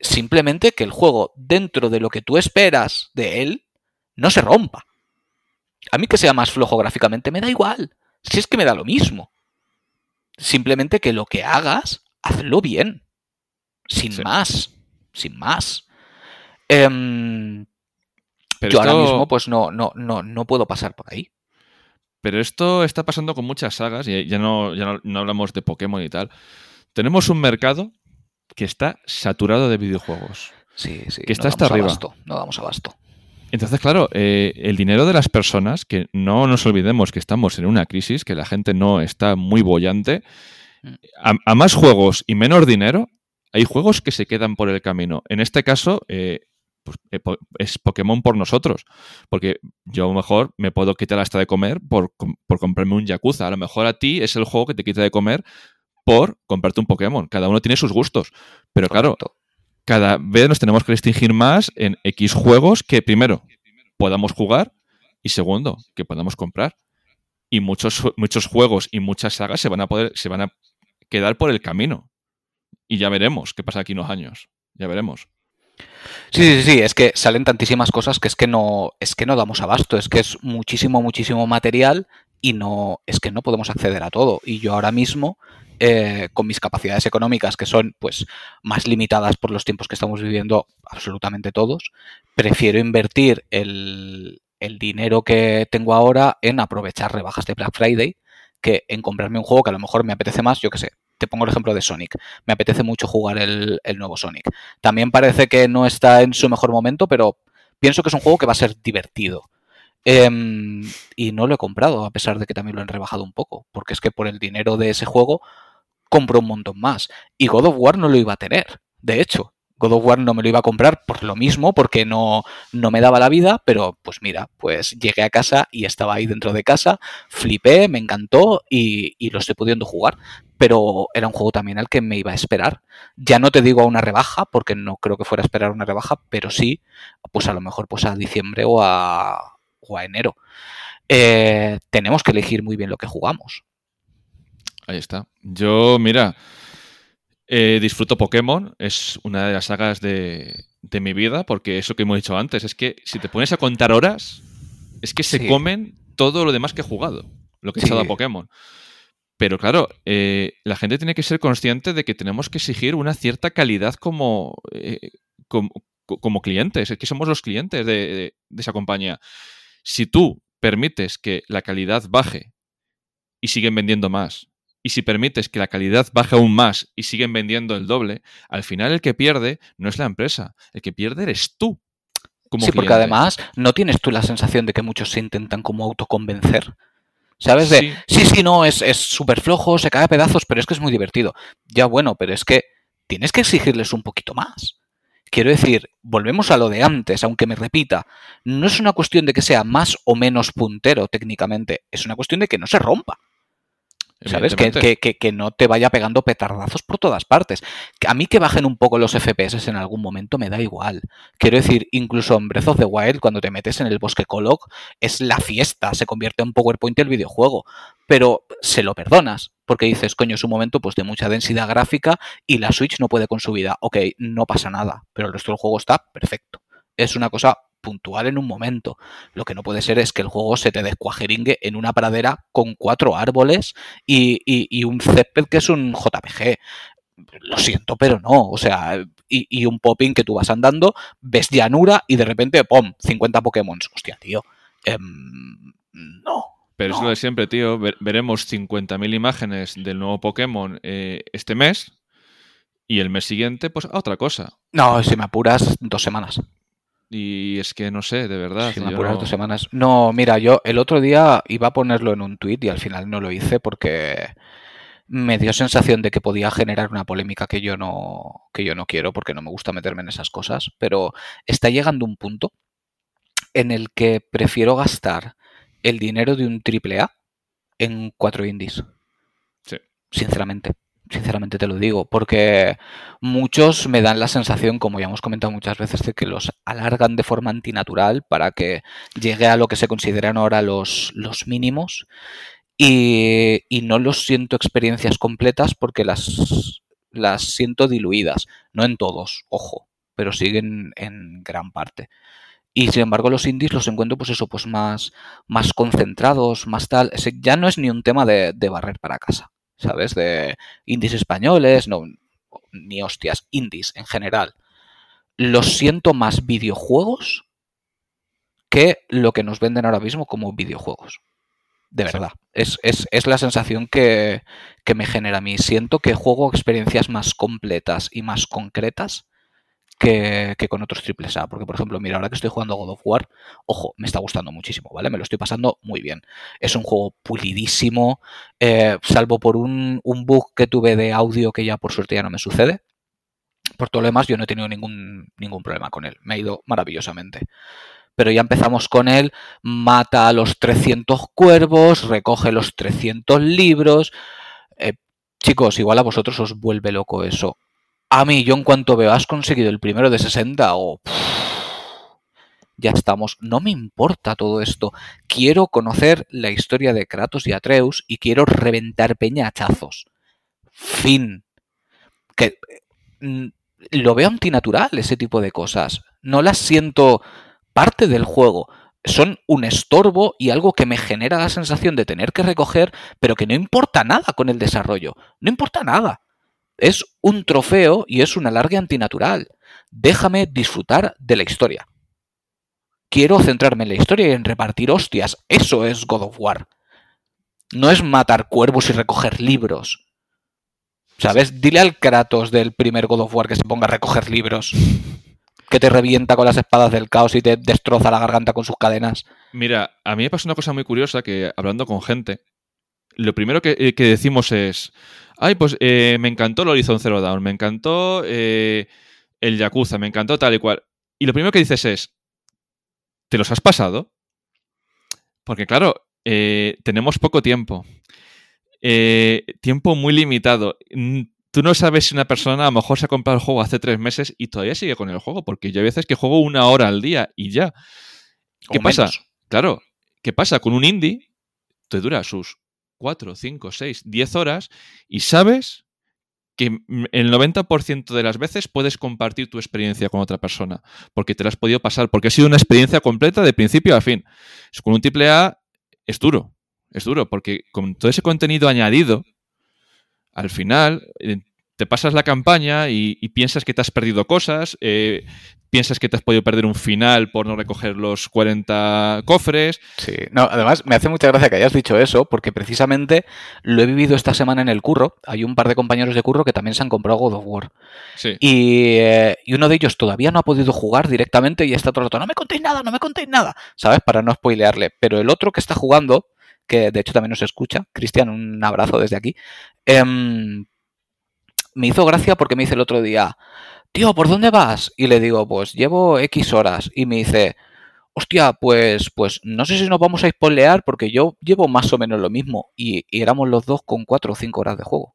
Simplemente que el juego, dentro de lo que tú esperas de él, no se rompa. A mí que sea más flojo gráficamente me da igual. Si es que me da lo mismo. Simplemente que lo que hagas, hazlo bien. Sin más. Sin más. Em, yo ahora mismo pues no, no, no, no puedo pasar por ahí. Pero esto está pasando con muchas sagas, y ya no, ya no, hablamos de Pokémon y tal. Tenemos un mercado que está saturado de videojuegos. Sí, sí. Que está hasta arriba. no damos abasto. Entonces, claro, eh, el dinero de las personas, que no nos olvidemos que estamos en una crisis, que la gente no está muy bollante, mm. a, más juegos y menos dinero, hay juegos que se quedan por el camino. En este caso, eh, pues, eh, es Pokémon por nosotros. Porque yo a lo mejor me puedo quitar hasta de comer por, comprarme un Yakuza. A lo mejor a ti es el juego que te quita de comer por comprarte un Pokémon. Cada uno tiene sus gustos. Pero claro, cada vez nos tenemos que restringir más en X juegos que primero podamos jugar y segundo, que podamos comprar. Y muchos, muchos juegos y muchas sagas se van a poder, se van a quedar por el camino. Y ya veremos qué pasa aquí unos años. Ya veremos. Sí, sí, sí, es que salen tantísimas cosas que es que no, es que no damos abasto, es que es muchísimo, muchísimo material y no, es que no podemos acceder a todo. Y yo ahora mismo, eh, con mis capacidades económicas, que son pues más limitadas por los tiempos que estamos viviendo absolutamente todos, prefiero invertir el, el dinero que tengo ahora en aprovechar rebajas de Black Friday que en comprarme un juego que a lo mejor me apetece más, yo qué sé, te pongo el ejemplo de Sonic. Me apetece mucho jugar el, nuevo Sonic. También parece que no está en su mejor momento, pero pienso que es un juego que va a ser divertido. Em, y no lo he comprado, a pesar de que también lo han rebajado un poco, porque es que por el dinero de ese juego compro un montón más. Y God of War no lo iba a tener, de hecho. God of War no me lo iba a comprar por lo mismo, porque no, no me daba la vida, pero pues mira, pues llegué a casa y estaba ahí dentro de casa, flipé, me encantó y, y lo estoy pudiendo jugar pero era un juego también al que me iba a esperar. Ya no te digo a una rebaja, porque no creo que fuera a esperar una rebaja, pero sí, pues a lo mejor pues a diciembre o a, o a enero. Eh, tenemos que elegir muy bien lo que jugamos. Ahí está. Yo, mira, eh, disfruto Pokémon, es una de las sagas de, de, mi vida, porque eso que hemos dicho antes, es que si te pones a contar horas, es que se comen todo lo demás que he jugado, lo que he echado a Pokémon. Pero claro, eh, la gente tiene que ser consciente de que tenemos que exigir una cierta calidad como, eh, como, clientes. Es que somos los clientes de, esa compañía. Si tú permites que la calidad baje y siguen vendiendo más, y si permites que la calidad baje aún más y siguen vendiendo el doble, al final el que pierde no es la empresa, el que pierde eres tú. Como sí, porque además no tienes tú la sensación de que muchos se intentan como autoconvencer ¿Sabes? De, sí, sí, no, es súper flojo, se cae a pedazos, pero es que es muy divertido. Ya bueno, pero es que tienes que exigirles un poquito más. Quiero decir, volvemos a lo de antes, aunque me repita, no es una cuestión de que sea más o menos puntero técnicamente, es una cuestión de que no se rompa. ¿Sabes? Que, que, no te vaya pegando petardazos por todas partes. A mí que bajen un poco los FPS en algún momento me da igual. Quiero decir, incluso en Breath of the Wild, cuando te metes en el bosque Colog, es la fiesta, se convierte en PowerPoint el videojuego. Pero se lo perdonas, porque dices, coño, es un momento pues, de mucha densidad gráfica y la Switch no puede con su vida. Ok, no pasa nada, pero el resto del juego está perfecto. Es una cosa puntual en un momento. Lo que no puede ser es que el juego se te descuajeringue en una pradera con cuatro árboles y, un césped que es un JPG. Lo siento, pero no. O sea, y, un popping que tú vas andando, ves llanura y de repente, ¡pum! 50 Pokémon. Hostia, tío. Em, no. Pero es lo de siempre, tío. veremos 50.000 imágenes del nuevo Pokémon eh, este mes y el mes siguiente, pues a otra cosa. No, si me apuras, dos semanas. Y es que no sé, de verdad. Sí, dos semanas. No, mira, yo el otro día iba a ponerlo en un tuit y al final no lo hice porque me dio sensación de que podía generar una polémica que yo no que yo no quiero porque no me gusta meterme en esas cosas, pero está llegando un punto en el que prefiero gastar el dinero de un triple A en cuatro indies. Sí. Sinceramente sinceramente te lo digo, porque muchos me dan la sensación, como ya hemos comentado muchas veces, de que los alargan de forma antinatural para que llegue a lo que se consideran ahora los, los mínimos y, no los siento experiencias completas porque las, las siento diluidas, no en todos, ojo, pero siguen en gran parte. Y sin embargo los indies los encuentro pues eso, pues más, más concentrados, más tal. Ya no es ni un tema de barrer para casa. ¿Sabes? De indies españoles, no, ni hostias, indies en general. Los siento más videojuegos que lo que nos venden ahora mismo como videojuegos. De verdad. Es, la sensación que, que me genera a mí. Siento que juego experiencias más completas y más concretas que, con otros triples A. Porque, por ejemplo, mira, ahora que estoy jugando God of War, ojo, me está gustando muchísimo, ¿vale? Me lo estoy pasando muy bien. Es un juego pulidísimo, eh, salvo por un, un, bug que tuve de audio que ya por suerte ya no me sucede. Por todo lo demás, yo no he tenido ningún, ningún problema con él. Me ha ido maravillosamente. Pero ya empezamos con él, mata a los 300 cuervos, recoge los 300 libros. Eh, chicos, igual a vosotros os vuelve loco eso a mí, yo en cuanto veo, has conseguido el primero de 60 o... ya estamos. No me importa todo esto. Quiero conocer la historia de Kratos y Atreus y quiero reventar peñachazos. Fin. Que mm, lo veo antinatural ese tipo de cosas. No las siento parte del juego. Son un estorbo y algo que me genera la sensación de tener que recoger, pero que no importa nada con el desarrollo. No importa nada. Es un trofeo y es un alargue antinatural. Déjame disfrutar de la historia. Quiero centrarme en la historia y en repartir hostias. Eso es God of War. No es matar cuervos y recoger libros. ¿Sabes? Dile al Kratos del primer God of War que se ponga a recoger libros. Que te revienta con las espadas del caos y te destroza la garganta con sus cadenas. Mira, a mí me pasa una cosa muy curiosa que hablando con gente, lo primero que, eh, que decimos es, ay, pues eh, me encantó el Horizon Zero Dawn, me encantó eh, el Yakuza, me encantó tal y cual. Y lo primero que dices es, ¿te los has pasado? Porque claro, tenemos poco tiempo. tiempo muy limitado. Tú no sabes si una persona a lo mejor se ha comprado el juego hace tres meses y todavía sigue con el juego, porque yo hay veces que juego una hora al día y ya. ¿Qué pasa? Claro, ¿qué pasa? Con un indie te dura sus 4, 5, 6, 10 horas y sabes que el 90% de las veces puedes compartir tu experiencia con otra persona, porque te la has podido pasar, porque ha sido una experiencia completa de principio a fin. Con un triple A es duro, es duro, porque con todo ese contenido añadido, al final eh, te pasas la campaña y, piensas que te has perdido cosas, eh, piensas que te has podido perder un final por no recoger los 40 cofres. Sí, no, además me hace mucha gracia que hayas dicho eso, porque precisamente lo he vivido esta semana en el curro. Hay un par de compañeros de curro que también se han comprado God of War. Sí. Y, eh, y uno de ellos todavía no ha podido jugar directamente y está todo el rato, no me contéis nada, no me contéis nada, ¿sabes? Para no spoilearle. Pero el otro que está jugando, que de hecho también nos escucha, Cristian, un abrazo desde aquí, em, me hizo gracia porque me dice el otro día, tío, ¿por dónde vas? Y le digo, pues llevo X horas. Y me dice, hostia, pues, pues no sé si nos vamos a spoilear porque yo llevo más o menos lo mismo y, éramos los dos con cuatro o cinco horas de juego.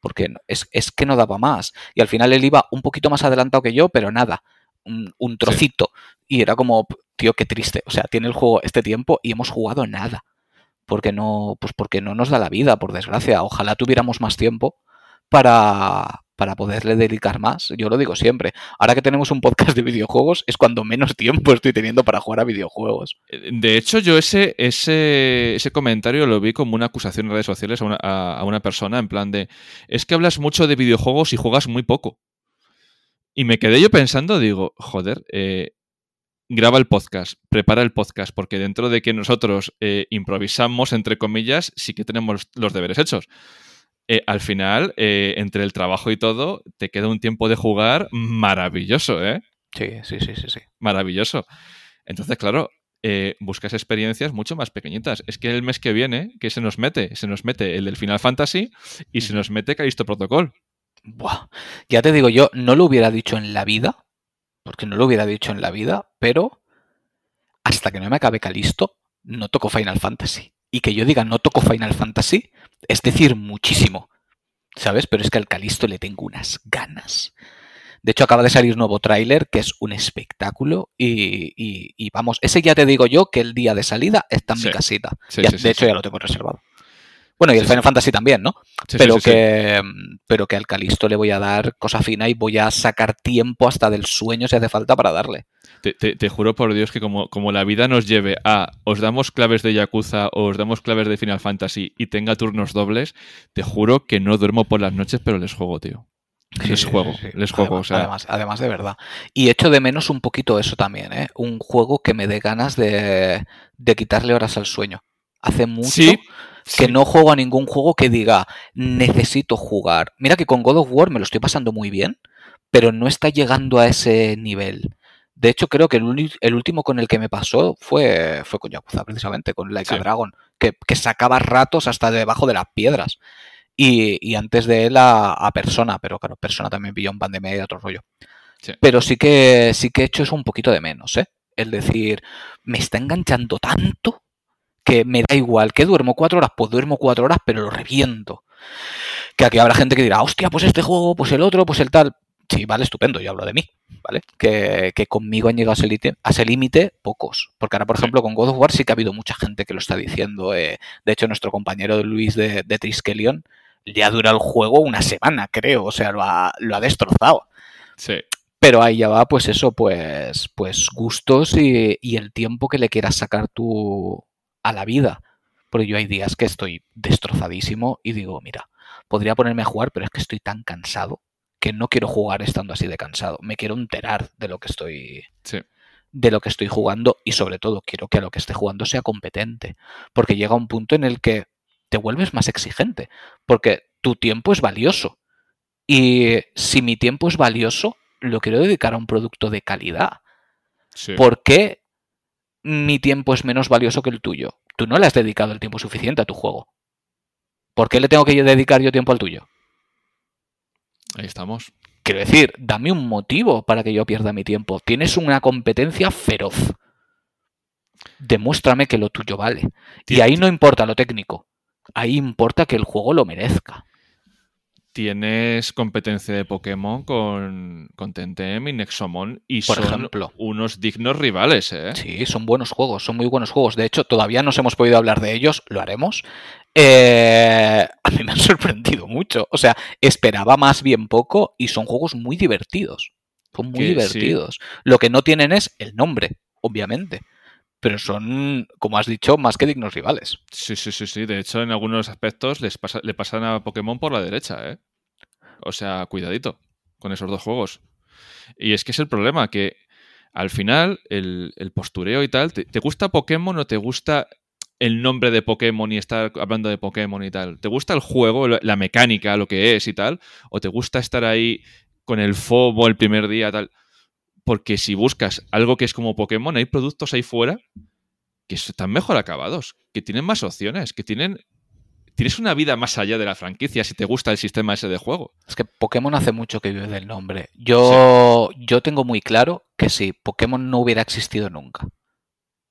Porque es, es, que no daba más. Y al final él iba un poquito más adelantado que yo, pero nada, un, trocito. Y era como, tío, qué triste. O sea, tiene el juego este tiempo y hemos jugado nada. Porque no, pues porque no nos da la vida, por desgracia. Ojalá tuviéramos más tiempo para, para poderle dedicar más. Yo lo digo siempre. Ahora que tenemos un podcast de videojuegos, es cuando menos tiempo estoy teniendo para jugar a videojuegos. Eh, de hecho, yo ese, ese, ese comentario lo vi como una acusación en redes sociales a una, a una persona, en plan de, es que hablas mucho de videojuegos y juegas muy poco. Y me quedé yo pensando, digo, joder, eh, graba el podcast, prepara el podcast, porque dentro de que nosotros eh, improvisamos, entre comillas, sí que tenemos los deberes hechos. Eh, al final, entre el trabajo y todo, te queda un tiempo de jugar maravilloso, ¿eh? Sí, sí, sí, sí, sí. Maravilloso. Entonces, claro, buscas experiencias mucho más pequeñitas. Es que el mes que viene, ¿qué se nos mete? Se nos mete el del Final Fantasy y se nos mete Callisto Protocol. Buah, ya te digo yo, no lo hubiera dicho en la vida, porque no lo hubiera dicho en la vida, pero hasta que no me acabe Calisto, no toco Final Fantasy. Y que yo diga no toco Final Fantasy, es decir, muchísimo. ¿Sabes? Pero es que al Calisto le tengo unas ganas. De hecho, acaba de salir un nuevo tráiler que es un espectáculo y, vamos, ese ya te digo yo que el día de salida está en mi casita. de hecho, ya lo tengo reservado. Bueno, y el Final Fantasy también, ¿no? pero, que, pero que al Calisto le voy a dar cosa fina y voy a sacar tiempo hasta del sueño si hace falta para darle. Te, juro por Dios que como, como, la vida nos lleve a os damos claves de Yakuza o os damos claves de Final Fantasy y tenga turnos dobles, te juro que no duermo por las noches, pero les juego, tío. les juego, les juego. Además, o sea. además, además, de verdad. Y echo de menos un poquito eso también, ¿eh? Un juego que me dé ganas de, de quitarle horas al sueño. Hace mucho que no juego a ningún juego que diga necesito jugar. Mira que con God of War me lo estoy pasando muy bien, pero no está llegando a ese nivel. De hecho, creo que el, último con el que me pasó fue, fue con Yakuza, precisamente, con Laika Dragon, que, sacaba ratos hasta debajo de las piedras. Y, antes de él a, Persona, pero claro, Persona también pilló un pan de media y otro rollo. Pero sí que, sí que he hecho eso un poquito de menos, ¿eh? El decir, me está enganchando tanto que me da igual, que duermo cuatro horas, pues duermo cuatro horas, pero lo reviento. Que aquí habrá gente que dirá, hostia, pues este juego, pues el otro, pues el tal. Sí, vale, estupendo, yo hablo de mí, ¿vale? Que, conmigo han llegado a ese límite pocos. Porque ahora, por ejemplo, con God of War sí que ha habido mucha gente que lo está diciendo. Eh, de hecho, nuestro compañero Luis de, de Triskelion le ha durado el juego una semana, creo. O sea, lo ha, lo ha destrozado. Sí. Pero ahí ya va, pues eso, pues, pues gustos y, y el tiempo que le quieras sacar tú a la vida. Porque yo hay días que estoy destrozadísimo y digo, mira, podría ponerme a jugar, pero es que estoy tan cansado que no quiero jugar estando así de cansado. Me quiero enterar de lo que estoy. De lo que estoy jugando y sobre todo quiero que a lo que esté jugando sea competente. Porque llega un punto en el que te vuelves más exigente. Porque tu tiempo es valioso. Y si mi tiempo es valioso, lo quiero dedicar a un producto de calidad. ¿Por qué mi tiempo es menos valioso que el tuyo. Tú no le has dedicado el tiempo suficiente a tu juego. ¿Por qué le tengo que dedicar yo tiempo al tuyo? Ahí estamos. Quiero decir, dame un motivo para que yo pierda mi tiempo. Tienes una competencia feroz. Demuéstrame que lo tuyo vale. Y ahí no importa lo técnico. Ahí importa que el juego lo merezca tienes competencia de Pokémon con, con Tentem y Nexomon y Por son ejemplo. unos dignos rivales, ¿eh? Sí, son buenos juegos, son muy buenos juegos. De hecho, todavía no hemos podido hablar de ellos, lo haremos. Eh, a mí me han sorprendido mucho. O sea, esperaba más bien poco y son juegos muy divertidos. Son muy divertidos. Lo que no tienen es el nombre, obviamente pero son, como has dicho, más que dignos rivales. Sí, sí, sí, sí. De hecho, en algunos aspectos les pasa, le pasan a Pokémon por la derecha, ¿eh? O sea, cuidadito con esos dos juegos. Y es que es el problema, que al final el, postureo y tal, ¿te, gusta Pokémon o te gusta el nombre de Pokémon y estar hablando de Pokémon y tal? ¿Te gusta el juego, la mecánica, lo que es y tal? ¿O te gusta estar ahí con el FOMO el primer día tal? Porque si buscas algo que es como Pokémon, hay productos ahí fuera que están mejor acabados, que tienen más opciones, que tienen tienes una vida más allá de la franquicia si te gusta el sistema ese de juego. Es que Pokémon hace mucho que vive del nombre. Yo, yo tengo muy claro que si Pokémon no hubiera existido nunca,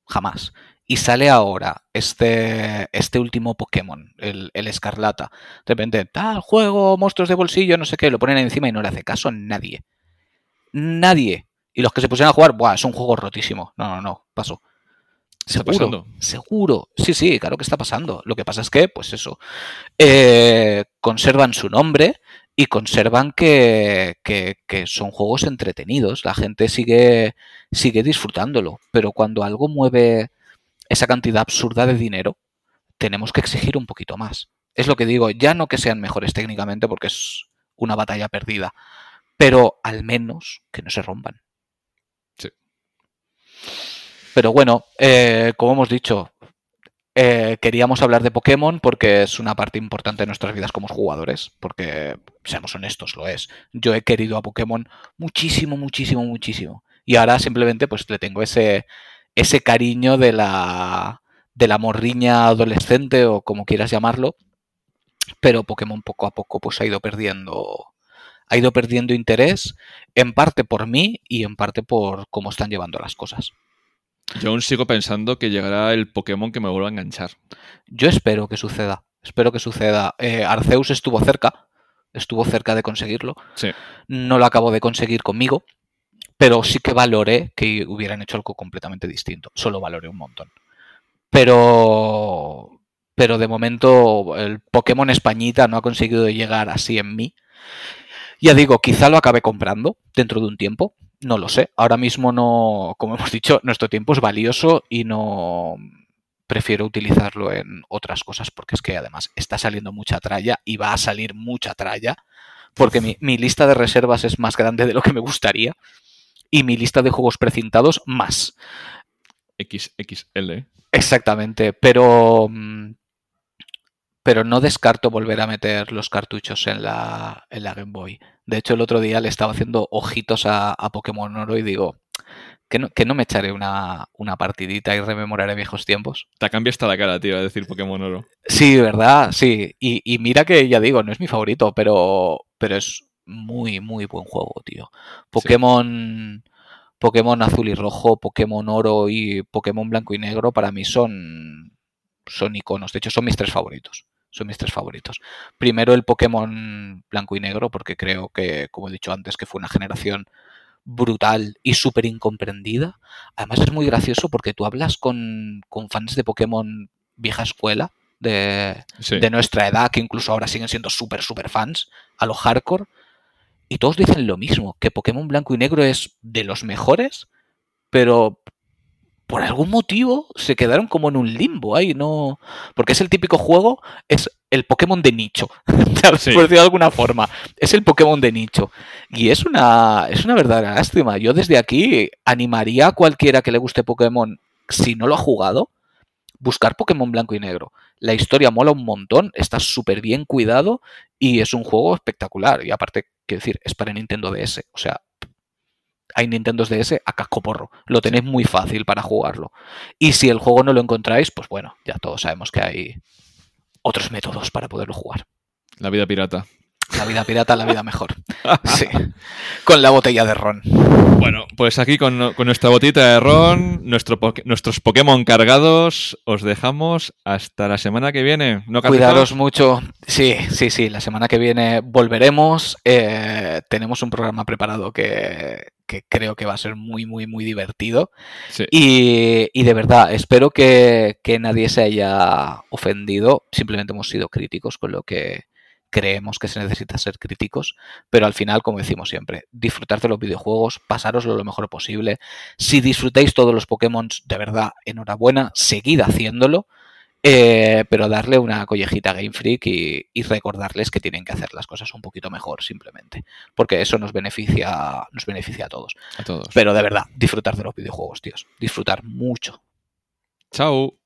jamás. Y sale ahora este, este último Pokémon, el, Escarlata. De repente, tal juego, monstruos de bolsillo, no sé qué, lo ponen encima y no le hace caso a nadie. Nadie. Y los que se pusieron a jugar, Buah, es un juego rotísimo. No, no, no, pasó. Seguro, seguro. Sí, sí, claro que está pasando. Lo que pasa es que, pues eso, eh, conservan su nombre y conservan que, son juegos entretenidos. La gente sigue, sigue disfrutándolo. Pero cuando algo mueve esa cantidad absurda de dinero, tenemos que exigir un poquito más. Es lo que digo, ya no que sean mejores técnicamente, porque es una batalla perdida, pero al menos que no se rompan. Pero bueno, eh, como hemos dicho, eh, queríamos hablar de Pokémon porque es una parte importante de nuestras vidas como jugadores, porque, seamos honestos, lo es. Yo he querido a Pokémon muchísimo, muchísimo, muchísimo. Y ahora simplemente pues le tengo ese, ese cariño de la, de la morriña adolescente o como quieras llamarlo. Pero Pokémon poco a poco pues ha ido perdiendo ha ido perdiendo interés, en parte por mí y en parte por cómo están llevando las cosas. Yo aún sigo pensando que llegará el Pokémon que me vuelva a enganchar. Yo espero que suceda. Espero que suceda. Eh, Arceus estuvo cerca. Estuvo cerca de conseguirlo. Sí. No lo acabo de conseguir conmigo. Pero sí que valoré que hubieran hecho algo completamente distinto. Solo valoré un montón. Pero. Pero de momento el Pokémon Españita no ha conseguido llegar así en mí. Ya digo, quizá lo acabe comprando dentro de un tiempo. No lo sé. Ahora mismo no, como hemos dicho, nuestro tiempo es valioso y no prefiero utilizarlo en otras cosas porque es que además está saliendo mucha tralla y va a salir mucha tralla porque mi, lista de reservas es más grande de lo que me gustaría y mi lista de juegos precintados más. XXL. Exactamente, pero mm, pero no descarto volver a meter los cartuchos en la, en la Game Boy. De hecho, el otro día le estaba haciendo ojitos a, Pokémon Oro y digo, que no, que no me echaré una, partidita y rememoraré viejos tiempos. Te cambia hasta la cara, tío, a decir Pokémon Oro. Sí, ¿verdad? Sí. Y, mira que ya digo, no es mi favorito, pero, pero es muy, muy buen juego, tío. Pokémon. Pokémon azul y rojo, Pokémon oro y Pokémon blanco y negro para mí son, son iconos. De hecho, son mis tres favoritos son mis tres favoritos. Primero el Pokémon blanco y negro, porque creo que, como he dicho antes, que fue una generación brutal y súper incomprendida. Además es muy gracioso porque tú hablas con, fans de Pokémon vieja escuela, de, de, nuestra edad, que incluso ahora siguen siendo súper, súper fans, a lo hardcore, y todos dicen lo mismo, que Pokémon blanco y negro es de los mejores, pero por algún motivo se quedaron como en un limbo ahí, no. Porque es el típico juego, es el Pokémon de nicho, por decirlo de alguna forma. Es el Pokémon de nicho. Y es una, es una verdadera lástima. Yo desde aquí animaría a cualquiera que le guste Pokémon, si no lo ha jugado, buscar Pokémon blanco y negro. La historia mola un montón, está súper bien cuidado y es un juego espectacular. Y aparte, quiero decir, es para Nintendo DS. O sea, hay Nintendo DS a casco porro. Lo tenéis muy fácil para jugarlo. Y si el juego no lo encontráis, pues bueno, ya todos sabemos que hay otros métodos para poderlo jugar. La vida pirata. La vida pirata, la vida mejor. Sí. Con la botella de ron. Bueno, pues aquí con, nuestra botita de ron, nuestros Pokémon cargados, os dejamos hasta la semana que viene. ¿No, Cuidaros mucho. Sí, sí, sí. La semana que viene volveremos. Eh, tenemos un programa preparado que, creo que va a ser muy, muy, muy divertido. Y, de verdad, espero que, que nadie se haya ofendido. Simplemente hemos sido críticos con lo que creemos que se necesita ser críticos, pero al final, como decimos siempre, disfrutar de los videojuegos, pasároslo lo mejor posible. Si disfrutáis todos los Pokémon, de verdad, enhorabuena, seguid haciéndolo, eh, pero darle una collejita a Game Freak y, recordarles que tienen que hacer las cosas un poquito mejor, simplemente, porque eso nos beneficia, nos beneficia a todos. A todos. Pero de verdad, disfrutar de los videojuegos, tíos, disfrutar mucho. Chao.